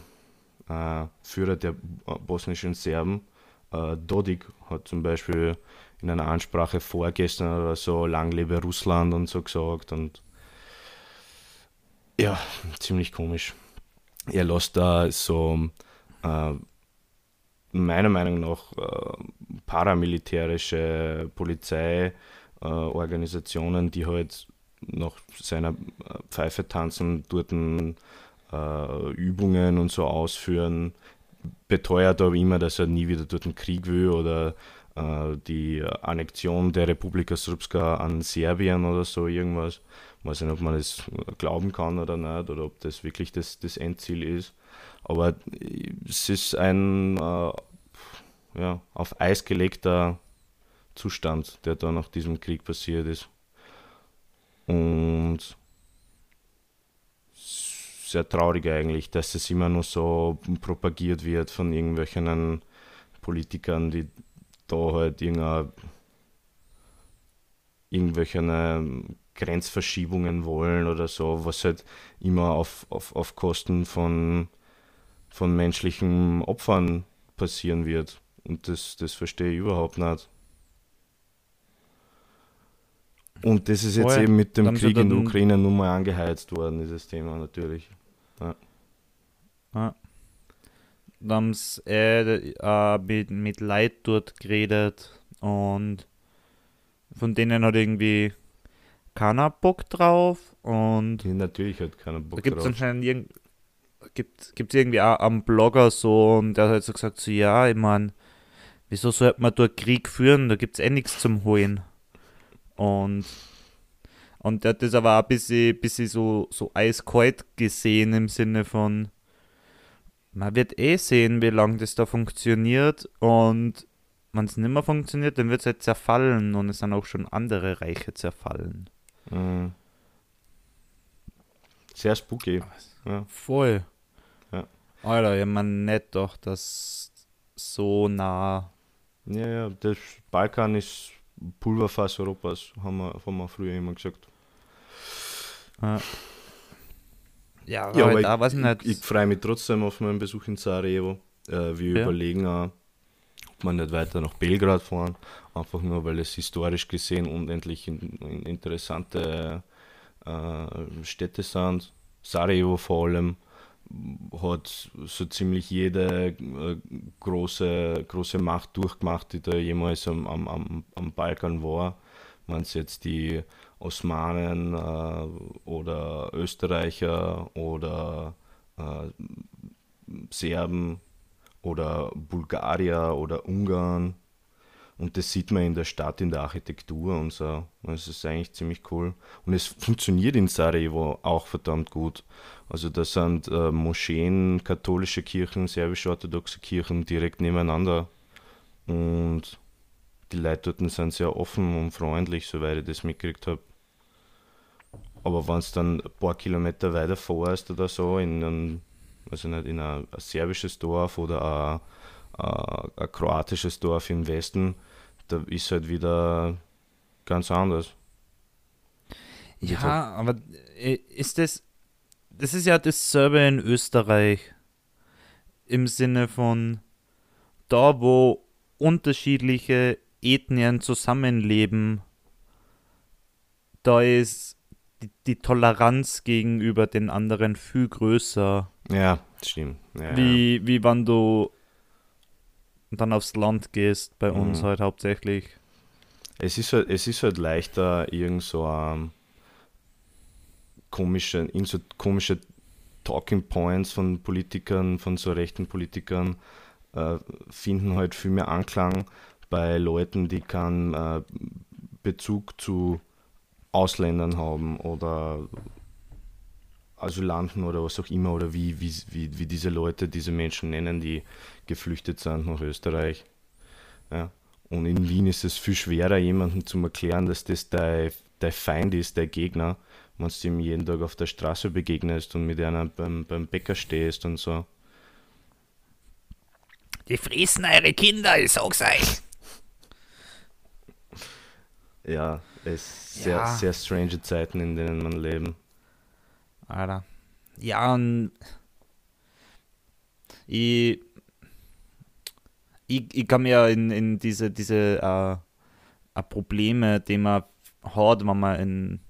äh, Führer der bosnischen Serben, äh, Dodik, hat zum Beispiel in einer Ansprache vorgestern oder so, lang lebe Russland und so gesagt. Und ja, ziemlich komisch. Er lässt da so äh, meiner Meinung nach äh, paramilitärische Polizeiorganisationen, die halt nach seiner äh, Pfeife tanzen, dort äh, Übungen und so ausführen, beteuert aber immer, dass er nie wieder dort einen Krieg will oder äh, die Annexion der Republika Srpska an Serbien oder so irgendwas. Ich weiß nicht, ob man das glauben kann oder nicht, oder ob das wirklich das, das Endziel ist. Aber es ist ein äh, ja, auf Eis gelegter Zustand, der da nach diesem Krieg passiert ist. Und sehr traurig eigentlich, dass es immer nur so propagiert wird von irgendwelchen Politikern, die da halt irgendwelche Grenzverschiebungen wollen oder so, was halt immer auf, auf, auf Kosten von von menschlichen Opfern passieren wird. Und das, das verstehe ich überhaupt nicht. Und das ist jetzt Voll. eben mit dem Krieg in der Ukraine nun mal angeheizt worden, dieses Thema natürlich. Ja. Da haben sie äh, äh, mit, mit Leid dort geredet und von denen hat irgendwie keiner Bock drauf und Die natürlich hat keiner Bock da gibt es drauf. anscheinend irgend, gibt, gibt's irgendwie auch einen Blogger so und der hat halt so gesagt, so ja, ich meine, wieso sollte man dort Krieg führen, da gibt es eh nichts zum Holen. Und, und der hat das aber auch ein bisschen, bisschen so, so eiskalt gesehen im Sinne von, man wird eh sehen, wie lange das da funktioniert und wenn es nicht mehr funktioniert, dann wird es halt zerfallen und es sind auch schon andere Reiche zerfallen. Mhm. Sehr spooky. Ja. Voll. Ja. Alter, ich mein nicht doch, dass so nah. ja, ja, das Balkan ist Pulverfass Europas, haben wir, haben wir früher immer gesagt. Ja, ja, Ja, aber aber da weiß ich nicht. Ich, ich freue mich trotzdem auf meinen Besuch in Sarajevo. Äh, wir Ja. überlegen auch, ob wir nicht weiter nach Belgrad fahren. Einfach nur, weil es historisch gesehen unendlich in, in interessante äh, Städte sind. Sarajevo vor allem hat so ziemlich jede äh, große, große Macht durchgemacht, die da jemals am, am, am, Balkan war. Wenn es jetzt die Osmanen äh, oder Österreicher oder äh, Serben oder Bulgarier oder Ungarn. Und das sieht man in der Stadt, in der Architektur und so. Das ist eigentlich ziemlich cool. Und es funktioniert in Sarajevo auch verdammt gut. Also da sind äh, Moscheen, katholische Kirchen, serbisch-orthodoxe Kirchen direkt nebeneinander. Und die Leute dort sind sehr offen und freundlich, soweit ich das mitgekriegt habe. Aber wenn es dann ein paar Kilometer weiter fährst oder so, in ein, also nicht in ein, ein serbisches Dorf oder ein, ein, ein kroatisches Dorf im Westen, da ist halt wieder ganz anders. Ja, aber äh, ist das, das ist ja dasselbe in Österreich im Sinne von da, wo unterschiedliche Ethnien zusammenleben, da ist die, die Toleranz gegenüber den anderen viel größer. Ja, stimmt. Ja, wie, wie wenn du dann aufs Land gehst, bei uns Mhm. halt hauptsächlich. Es ist halt, es ist halt leichter, irgend so ähm, komische, irgend so komische Talking Points von Politikern, von so rechten Politikern, äh, finden halt viel mehr Anklang bei Leuten, die keinen äh, Bezug zu Ausländern haben oder Asylanten oder was auch immer, oder wie, wie, wie, wie diese Leute diese Menschen nennen, die geflüchtet sind nach Österreich. Ja. Und in Wien ist es viel schwerer, jemandem zu erklären, dass das dein, dein Feind ist, dein Gegner, wenn du ihm jeden Tag auf der Straße begegnest und mit einer beim, beim Bäcker stehst und so. Die fressen eure Kinder, ich sag's euch. Ja, es sind sehr, Ja. sehr strange Zeiten, in denen man leben. Alter. Ja, und ich, ich, ich kann mir in, in diese, diese äh, äh, Probleme, die man hat, wenn man, in,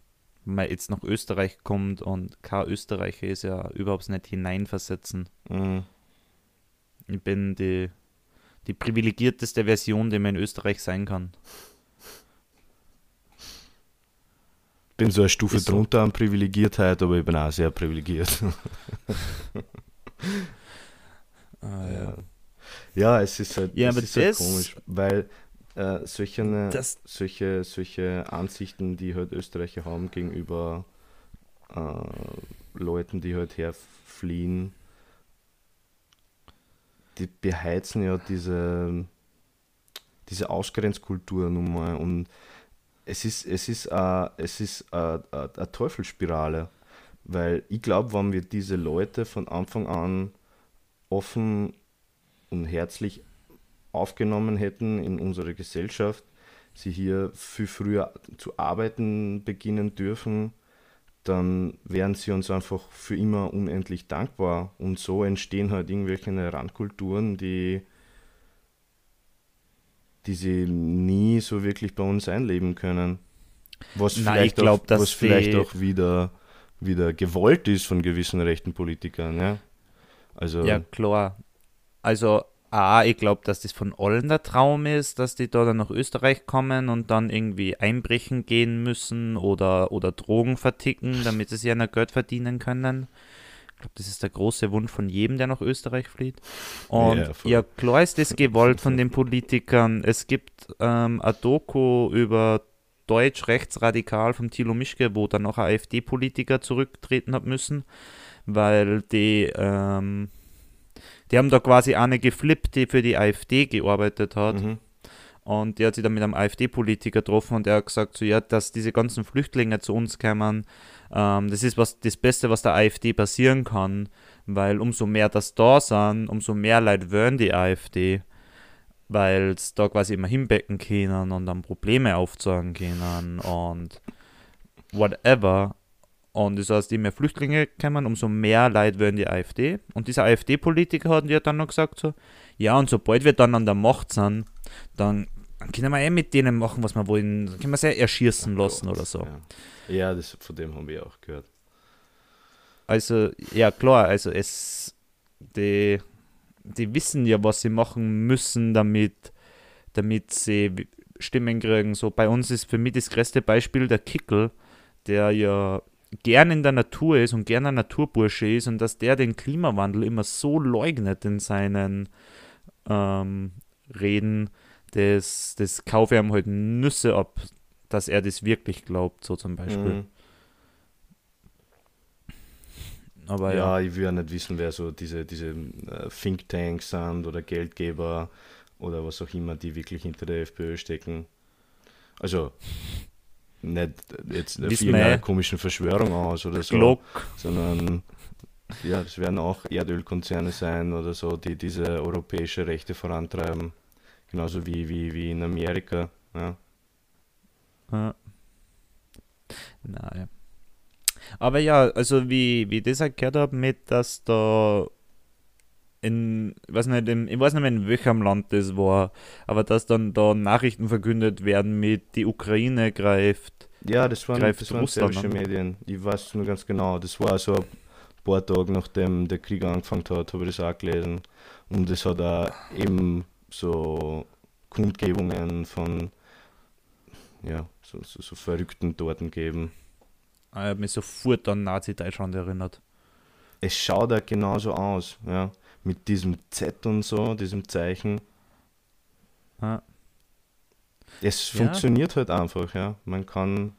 wenn man jetzt nach Österreich kommt und kein Österreicher ist, ja überhaupt nicht hineinversetzen. Mhm. Ich bin die, die privilegierteste Version, die man in Österreich sein kann. Bin so eine Stufe so. drunter an Privilegiertheit, aber ich bin auch sehr privilegiert. [laughs] Ah, Ja, ja es ist halt, Ja, es ist halt komisch, weil äh, solche, solche, solche Ansichten, die halt Österreicher haben gegenüber äh, Leuten, die halt herfliehen, die beheizen ja diese, diese Ausgrenzkultur nun mal und es ist, es ist, äh, es ist äh, äh, eine Teufelsspirale, weil ich glaube, wenn wir diese Leute von Anfang an offen und herzlich aufgenommen hätten in unsere Gesellschaft, sie hier viel früher zu arbeiten beginnen dürfen, dann wären sie uns einfach für immer unendlich dankbar. Und so entstehen halt irgendwelche Randkulturen, die, die sie nie so wirklich bei uns einleben können. Was Nein, vielleicht, ich glaub, auch, was vielleicht auch wieder, wieder gewollt ist von gewissen rechten Politikern. Ja? Also, Ja, klar. Also, A, ich glaube, dass das von allen der Traum ist, dass die da dann nach Österreich kommen und dann irgendwie einbrechen gehen müssen oder, oder Drogen verticken, damit sie sich noch Geld verdienen können. Ich glaube, das ist der große Wunsch von jedem, der nach Österreich flieht. Und Ja, ja, klar ist das [laughs] gewollt von den Politikern. Es gibt ähm, ein Doku über Deutsch rechtsradikal vom Thilo Mischke, wo dann noch ein AfD-Politiker zurücktreten hat müssen, weil die, ähm, die haben da quasi eine geflippt, die für die AfD gearbeitet hat. mhm. Und der hat sich dann mit einem AfD-Politiker getroffen und der hat gesagt, so, ja, dass diese ganzen Flüchtlinge zu uns kommen, ähm, das ist was, das Beste, was der AfD passieren kann, weil umso mehr das da sind, umso mehr Leute wollen die AfD, weil es da quasi immer hinbecken können und dann Probleme aufzeigen können und whatever. Und das heißt, je mehr Flüchtlinge kommen, umso mehr Leute wollen die AfD. Und dieser AfD-Politiker hat ja dann noch gesagt so, ja, und sobald wir dann an der Macht sind, dann können wir eh mit denen machen, was wir wollen. Dann können wir sie eh erschießen lassen oder so. Ja, ja das, von dem haben wir auch gehört. Also, ja klar, also es, die, die wissen ja, was sie machen müssen, damit, damit sie Stimmen kriegen. So bei uns ist für mich das größte Beispiel der Kickel, der ja gern in der Natur ist und gern ein Naturbursche ist und dass der den Klimawandel immer so leugnet in seinen ähm, Reden, das, das kaufe ihm halt Nüsse ab, dass er das wirklich glaubt, so zum Beispiel. Mhm. Aber ja, ja. ich will ja nicht wissen, wer so diese, diese äh, Thinktanks sind oder Geldgeber oder was auch immer, die wirklich hinter der FPÖ stecken. Also nicht jetzt auf irgendeiner komischen Verschwörung aus oder so, Glock. sondern ja, das werden auch Erdölkonzerne sein oder so, die diese europäische Rechte vorantreiben. Genauso wie, wie, wie in Amerika. Ja. Ja. Naja. Aber ja, also wie, wie ich das gehört habe, mit, dass da in, ich weiß nicht, im, ich weiß nicht mehr in welchem Land das war, aber dass dann da Nachrichten verkündet werden mit die Ukraine greift. Ja, das waren, Greift das waren Russland serbische. Medien. Ich weiß nur ganz genau. Das war so ein paar Tage nachdem der Krieg angefangen hat, habe ich das auch gelesen. Und es hat auch eben so Kundgebungen von ja, so, so, so verrückten Torten gegeben. Ich habe mich sofort an Nazi-Deutschland erinnert. Es schaut auch genauso aus, ja. Mit diesem Z und so, diesem Zeichen. Ja. Es Ja. funktioniert halt einfach, ja. Man kann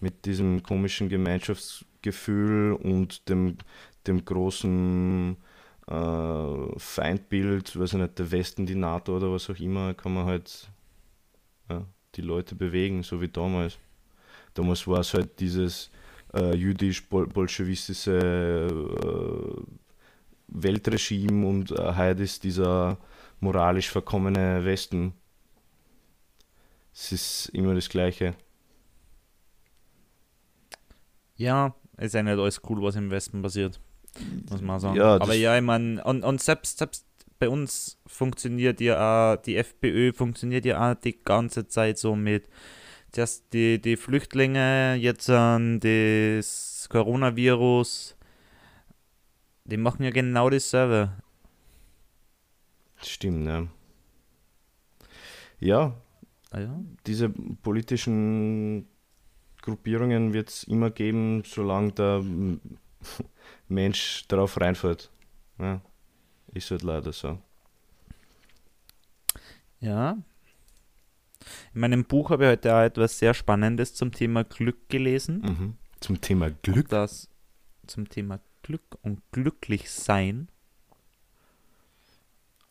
mit diesem komischen Gemeinschaftsgefühl und dem, dem großen äh, Feindbild, weiß ich nicht, der Westen, die NATO oder was auch immer, kann man halt ja, die Leute bewegen, so wie damals. Damals war es halt dieses äh, jüdisch-bolschewistische äh, Weltregime und äh, heute ist dieser moralisch verkommene Westen. Es ist immer das Gleiche. Ja, ist ja nicht alles cool, was im Westen passiert. Muss man sagen. Ja, Aber ja, ich meine, und, und selbst, selbst bei uns funktioniert ja auch, die FPÖ funktioniert ja auch die ganze Zeit so mit zuerst die, die Flüchtlinge, jetzt an das Coronavirus. Die machen ja genau dasselbe. Das stimmt, ja. Ja, Ah ja? diese politischen Gruppierungen wird es immer geben, solange der Mensch darauf reinfällt. Ja, ist halt leider so. Ja. In meinem Buch habe ich heute auch etwas sehr Spannendes zum Thema Glück gelesen. Mhm. Zum Thema Glück. Das zum Thema Glück und glücklich sein.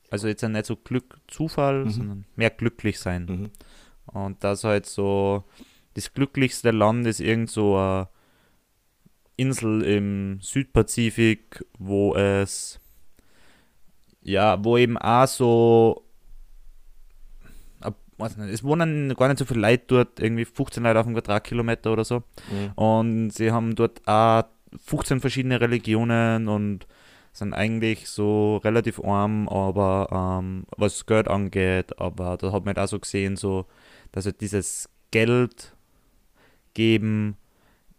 Also jetzt ja nicht so Glück, Zufall, Mhm. sondern mehr glücklich sein. Mhm. Und das halt so, das glücklichste Land ist irgend so eine Insel im Südpazifik, wo es, ja, wo eben auch so, es wohnen gar nicht so viele Leute dort, irgendwie 15 Leute auf dem Quadratkilometer oder so. Mhm. Und sie haben dort auch 15 verschiedene Religionen und sind eigentlich so relativ arm, aber ähm, was Geld angeht, aber da hat man halt auch so gesehen, so, dass halt dieses Geld geben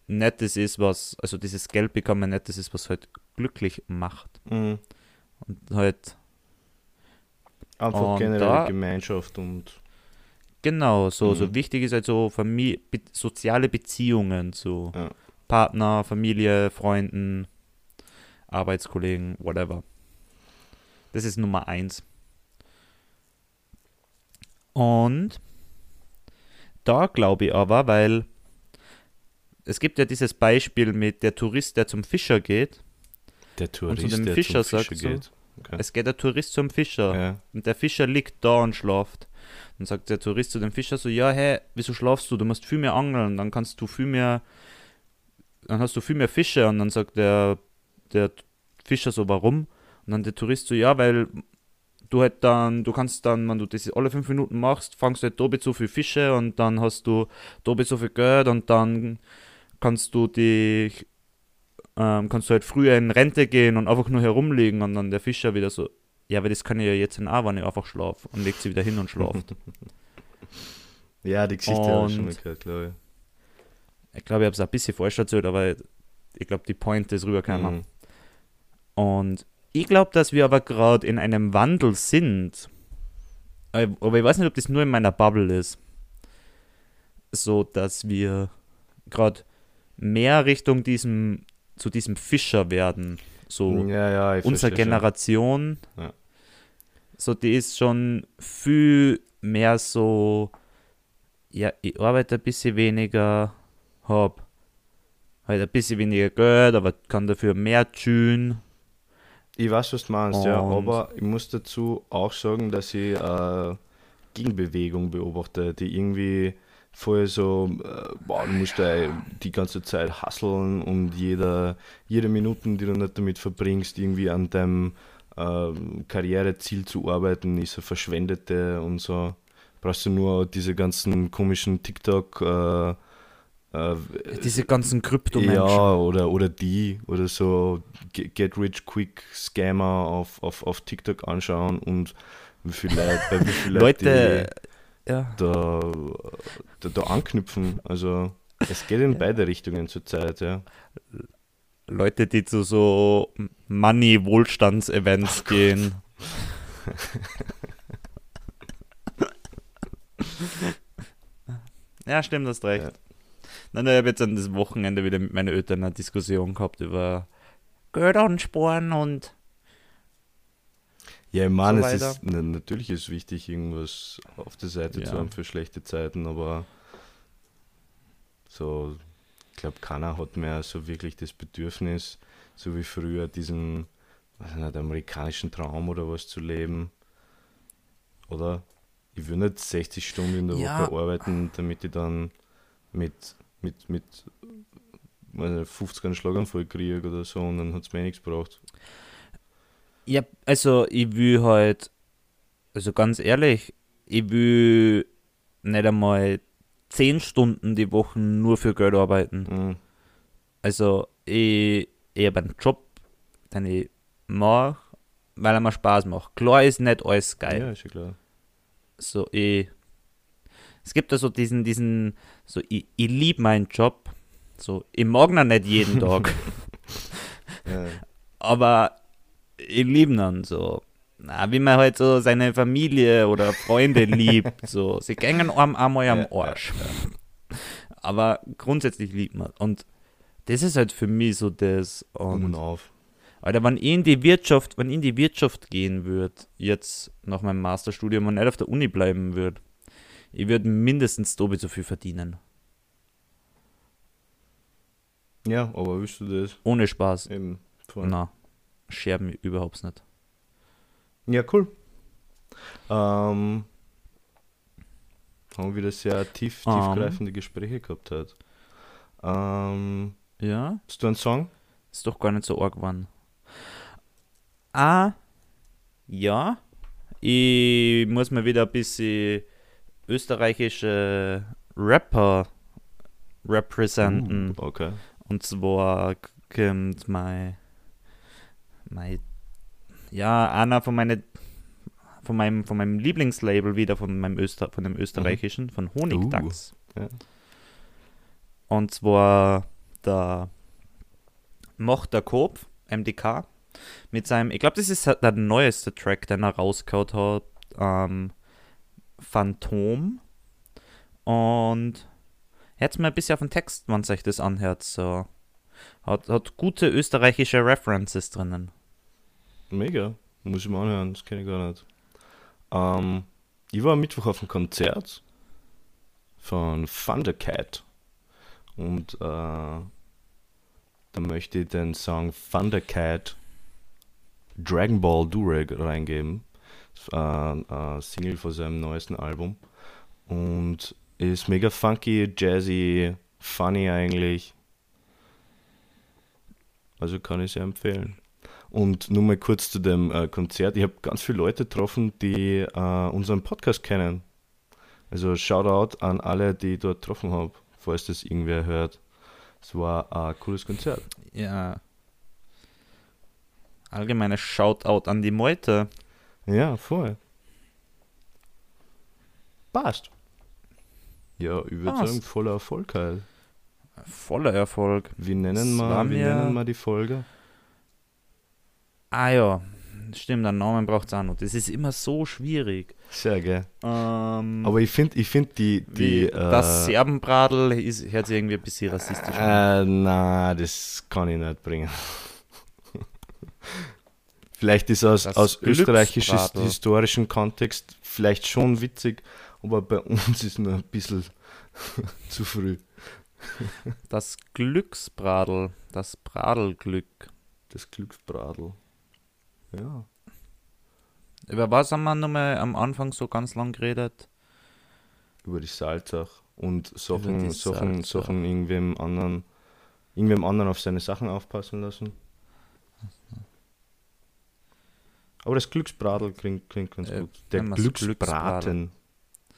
nicht das ist, was, also dieses Geld bekommen nicht das ist, was halt glücklich macht. Mhm. Und halt, Einfach Und generell da- Gemeinschaft und genau, so, Mhm. so wichtig ist halt so Famili be soziale Beziehungen zu Ja. Partner, Familie, Freunden, Arbeitskollegen, whatever. Das ist Nummer eins. Und da glaube ich aber, weil es gibt ja dieses Beispiel mit der Tourist, der zum Fischer geht. der Tourist, dem der Fischer zum sagt Fischer so, geht. Okay. Es geht der Tourist zum Fischer. Ja. Und der Fischer liegt da und schlaft. Dann sagt der Tourist zu dem Fischer so, ja, hey, wieso schlafst du? Du musst viel mehr angeln, dann kannst du viel mehr, dann hast du viel mehr Fische. Und dann sagt der, der Fischer so, warum? Und dann der Tourist so, ja, weil du halt dann, du kannst dann, wenn du das alle fünf Minuten machst, fangst du halt doppelt so viel Fische und dann hast du doppelt so viel Geld und dann kannst du dich, ähm, kannst du halt früher in Rente gehen und einfach nur herumliegen und dann der Fischer wieder so, ja, aber das kann ich ja jetzt in auch, wenn ich einfach schlafe und legt sie wieder hin und schlaft. [laughs] ja, die Geschichte habe ich schon mal gehört, glaube ich. ich glaube, ich habe es ein bisschen falsch erzählt, aber ich glaube, die Point ist rübergekommen. Mhm. Und ich glaube, dass wir aber gerade in einem Wandel sind. Äh, Aber ich weiß nicht, ob das nur in meiner Bubble ist. So, dass wir gerade mehr Richtung diesem, zu diesem Fischer werden. So, ja, ja, unsere. Generation, Ja. so die ist schon viel mehr so, ja, ich arbeite ein bisschen weniger, hab halt ein bisschen weniger Geld, aber kann dafür mehr tun. Ich weiß, was du meinst, ja, Und- aber ich muss dazu auch sagen, dass ich äh, Gegenbewegung beobachte, die irgendwie voll so, äh, boah, du musst da die ganze Zeit hasseln und jeder, jede Minute, die du nicht damit verbringst, irgendwie an deinem ähm, Karriereziel zu arbeiten, ist eine verschwendete und so. Brauchst du nur diese ganzen komischen TikTok, äh, äh, Diese ganzen Kryptomenschen. ja, oder, oder die, oder so Ge- Get Rich Quick Scammer auf, auf, auf TikTok anschauen und wie viele Leute, bei wie viele [laughs] Leute Leute, ja. da, da, da anknüpfen. Also es geht in beide Richtungen zurzeit, ja. Leute, die zu so Money-Wohlstands-Events gehen. [laughs] ja, stimmt, hast recht. Ja. Nein, ich habe jetzt an das Wochenende wieder mit meinen Eltern eine Diskussion gehabt über Geld ansparen und Ja, ich meine, So es weiter. ist, na, natürlich ist wichtig, irgendwas auf der Seite zu Ja. haben für schlechte Zeiten, aber so, ich glaube, keiner hat mehr so wirklich das Bedürfnis, so wie früher, diesen, weiß nicht, amerikanischen Traum oder was zu leben. Oder? Ich will nicht 60 Stunden in der Ja. Woche arbeiten, damit ich dann mit, mit, mit meine 50 einen Schlaganfall kriege oder so und dann hat es mir eh nichts gebraucht. Ja, also ich will halt, also ganz ehrlich, ich will nicht einmal 10 Stunden die Woche nur für Geld arbeiten. Mhm. Also ich, ich habe einen Job, den ich mache, weil er mir Spaß macht. Klar ist nicht alles geil. Ja, ist ja klar. So, ich, es gibt da so diesen, diesen, so ich, ich liebe meinen Job. So, ich mag ihn nicht jeden Tag. [laughs] Ja. aber ich liebe ihn so. Na, wie man halt so seine Familie oder Freunde [laughs] liebt. So. Sie gängen einem einmal am Arsch. Aber grundsätzlich liebt man. Und das ist halt für mich so das. Und Und, auf. Alter, wenn ich in die Wirtschaft, wenn ich in die Wirtschaft gehen würde, jetzt nach meinem Masterstudium und nicht auf der Uni bleiben würde, ich würde mindestens doppelt so viel verdienen. Ja, aber willst du das? Ohne Spaß. Eben. Voll. Na, scherben überhaupt nicht. Ja, cool. Ähm, haben wir wieder sehr tief, Ähm. tiefgreifende Gespräche gehabt hat. Ähm, Ja? hast du einen Song? Ist doch gar nicht so arg geworden. Ah, ja. Ich muss mal wieder ein bisschen österreichische Rapper representen. Uh, okay. Und zwar kommt mein, mein ja, einer von meine, von meinem, von meinem Lieblingslabel wieder, von meinem Öster, von dem österreichischen, von Honigdachs. ja. Und zwar der Moch der Kopf, MDK, mit seinem, ich glaube, das ist der neueste Track, den er rausgehauen hat, ähm, Phantom. Und jetzt mal ein bisschen auf den Text, wenn sich das anhört, so. Hat, hat gute österreichische References drinnen. Mega. Muss ich mal anhören, das kenne ich gar nicht. Ähm, ich war am Mittwoch auf einem Konzert von Thundercat. Und äh, da möchte ich den Song Thundercat Dragon Ball Durag reingeben. Ein äh, Single von seinem neuesten Album. Und ist mega funky, jazzy, funny eigentlich. Also kann ich sehr empfehlen. Und nur mal kurz zu dem äh, Konzert. Ich habe ganz viele Leute getroffen, die äh, unseren Podcast kennen. Also Shoutout an alle, die ich dort getroffen habe, falls das irgendwer hört. Es war ein cooles Konzert. Ja. Allgemeines Shoutout an die Meute. Ja, voll. Passt. Ja, ich würde sagen, voller Erfolg halt. Voller Erfolg. Wie nennen war wie nennen wir die Folge? Ah ja, stimmt, einen Namen braucht es auch noch. Das ist immer so schwierig. Sehr geil. Ähm, Aber ich finde ich find die, die äh, das Serbenbradl ist, hört sich irgendwie ein bisschen rassistisch an. Äh, na, das kann ich nicht bringen. [laughs] vielleicht ist aus, Das aus österreichischem historischen Kontext vielleicht schon witzig, aber bei uns ist nur ein bisschen [laughs] zu früh. [laughs] Das Glücksbradl, das Bradelglück. Das Glücksbradl. Ja. Über was haben wir nochmal am Anfang so ganz lang geredet? Über die Salzach und Sachen, Sachen. Sachen irgendwem anderen, irgendwem anderen auf seine Sachen aufpassen lassen. Aber das Glücksbradel klingt, klingt ganz Äh, gut. Der wir's Glücksbraten.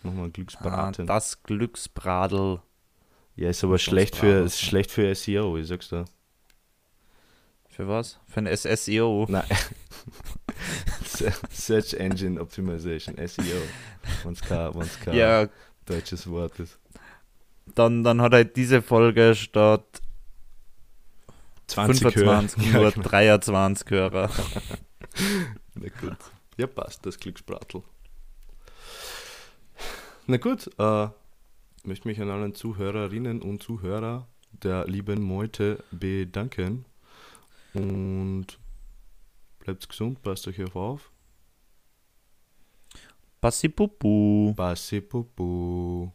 Nochmal Ah, Glücksbraten. das Glücksbradel. Ja, ist aber schlecht für, ist schlecht für SEO, ich sag's da. Für was? Für ein SSEO. Nein. [laughs] Search Engine Optimization, SEO. Wenn's kein, wenn's kein Ja, deutsches Wort ist. dann, dann hat halt diese Folge statt 20 25 Hörer. nur Ja, genau. 23 Hörer. [laughs] Na gut. Ja, passt, das Glücksbratel. Na gut, äh, möchte mich an allen Zuhörerinnen und Zuhörer der lieben Meute bedanken. Und bleibt gesund, passt euch auf auf. Passi Pupu. Bassi Pupu.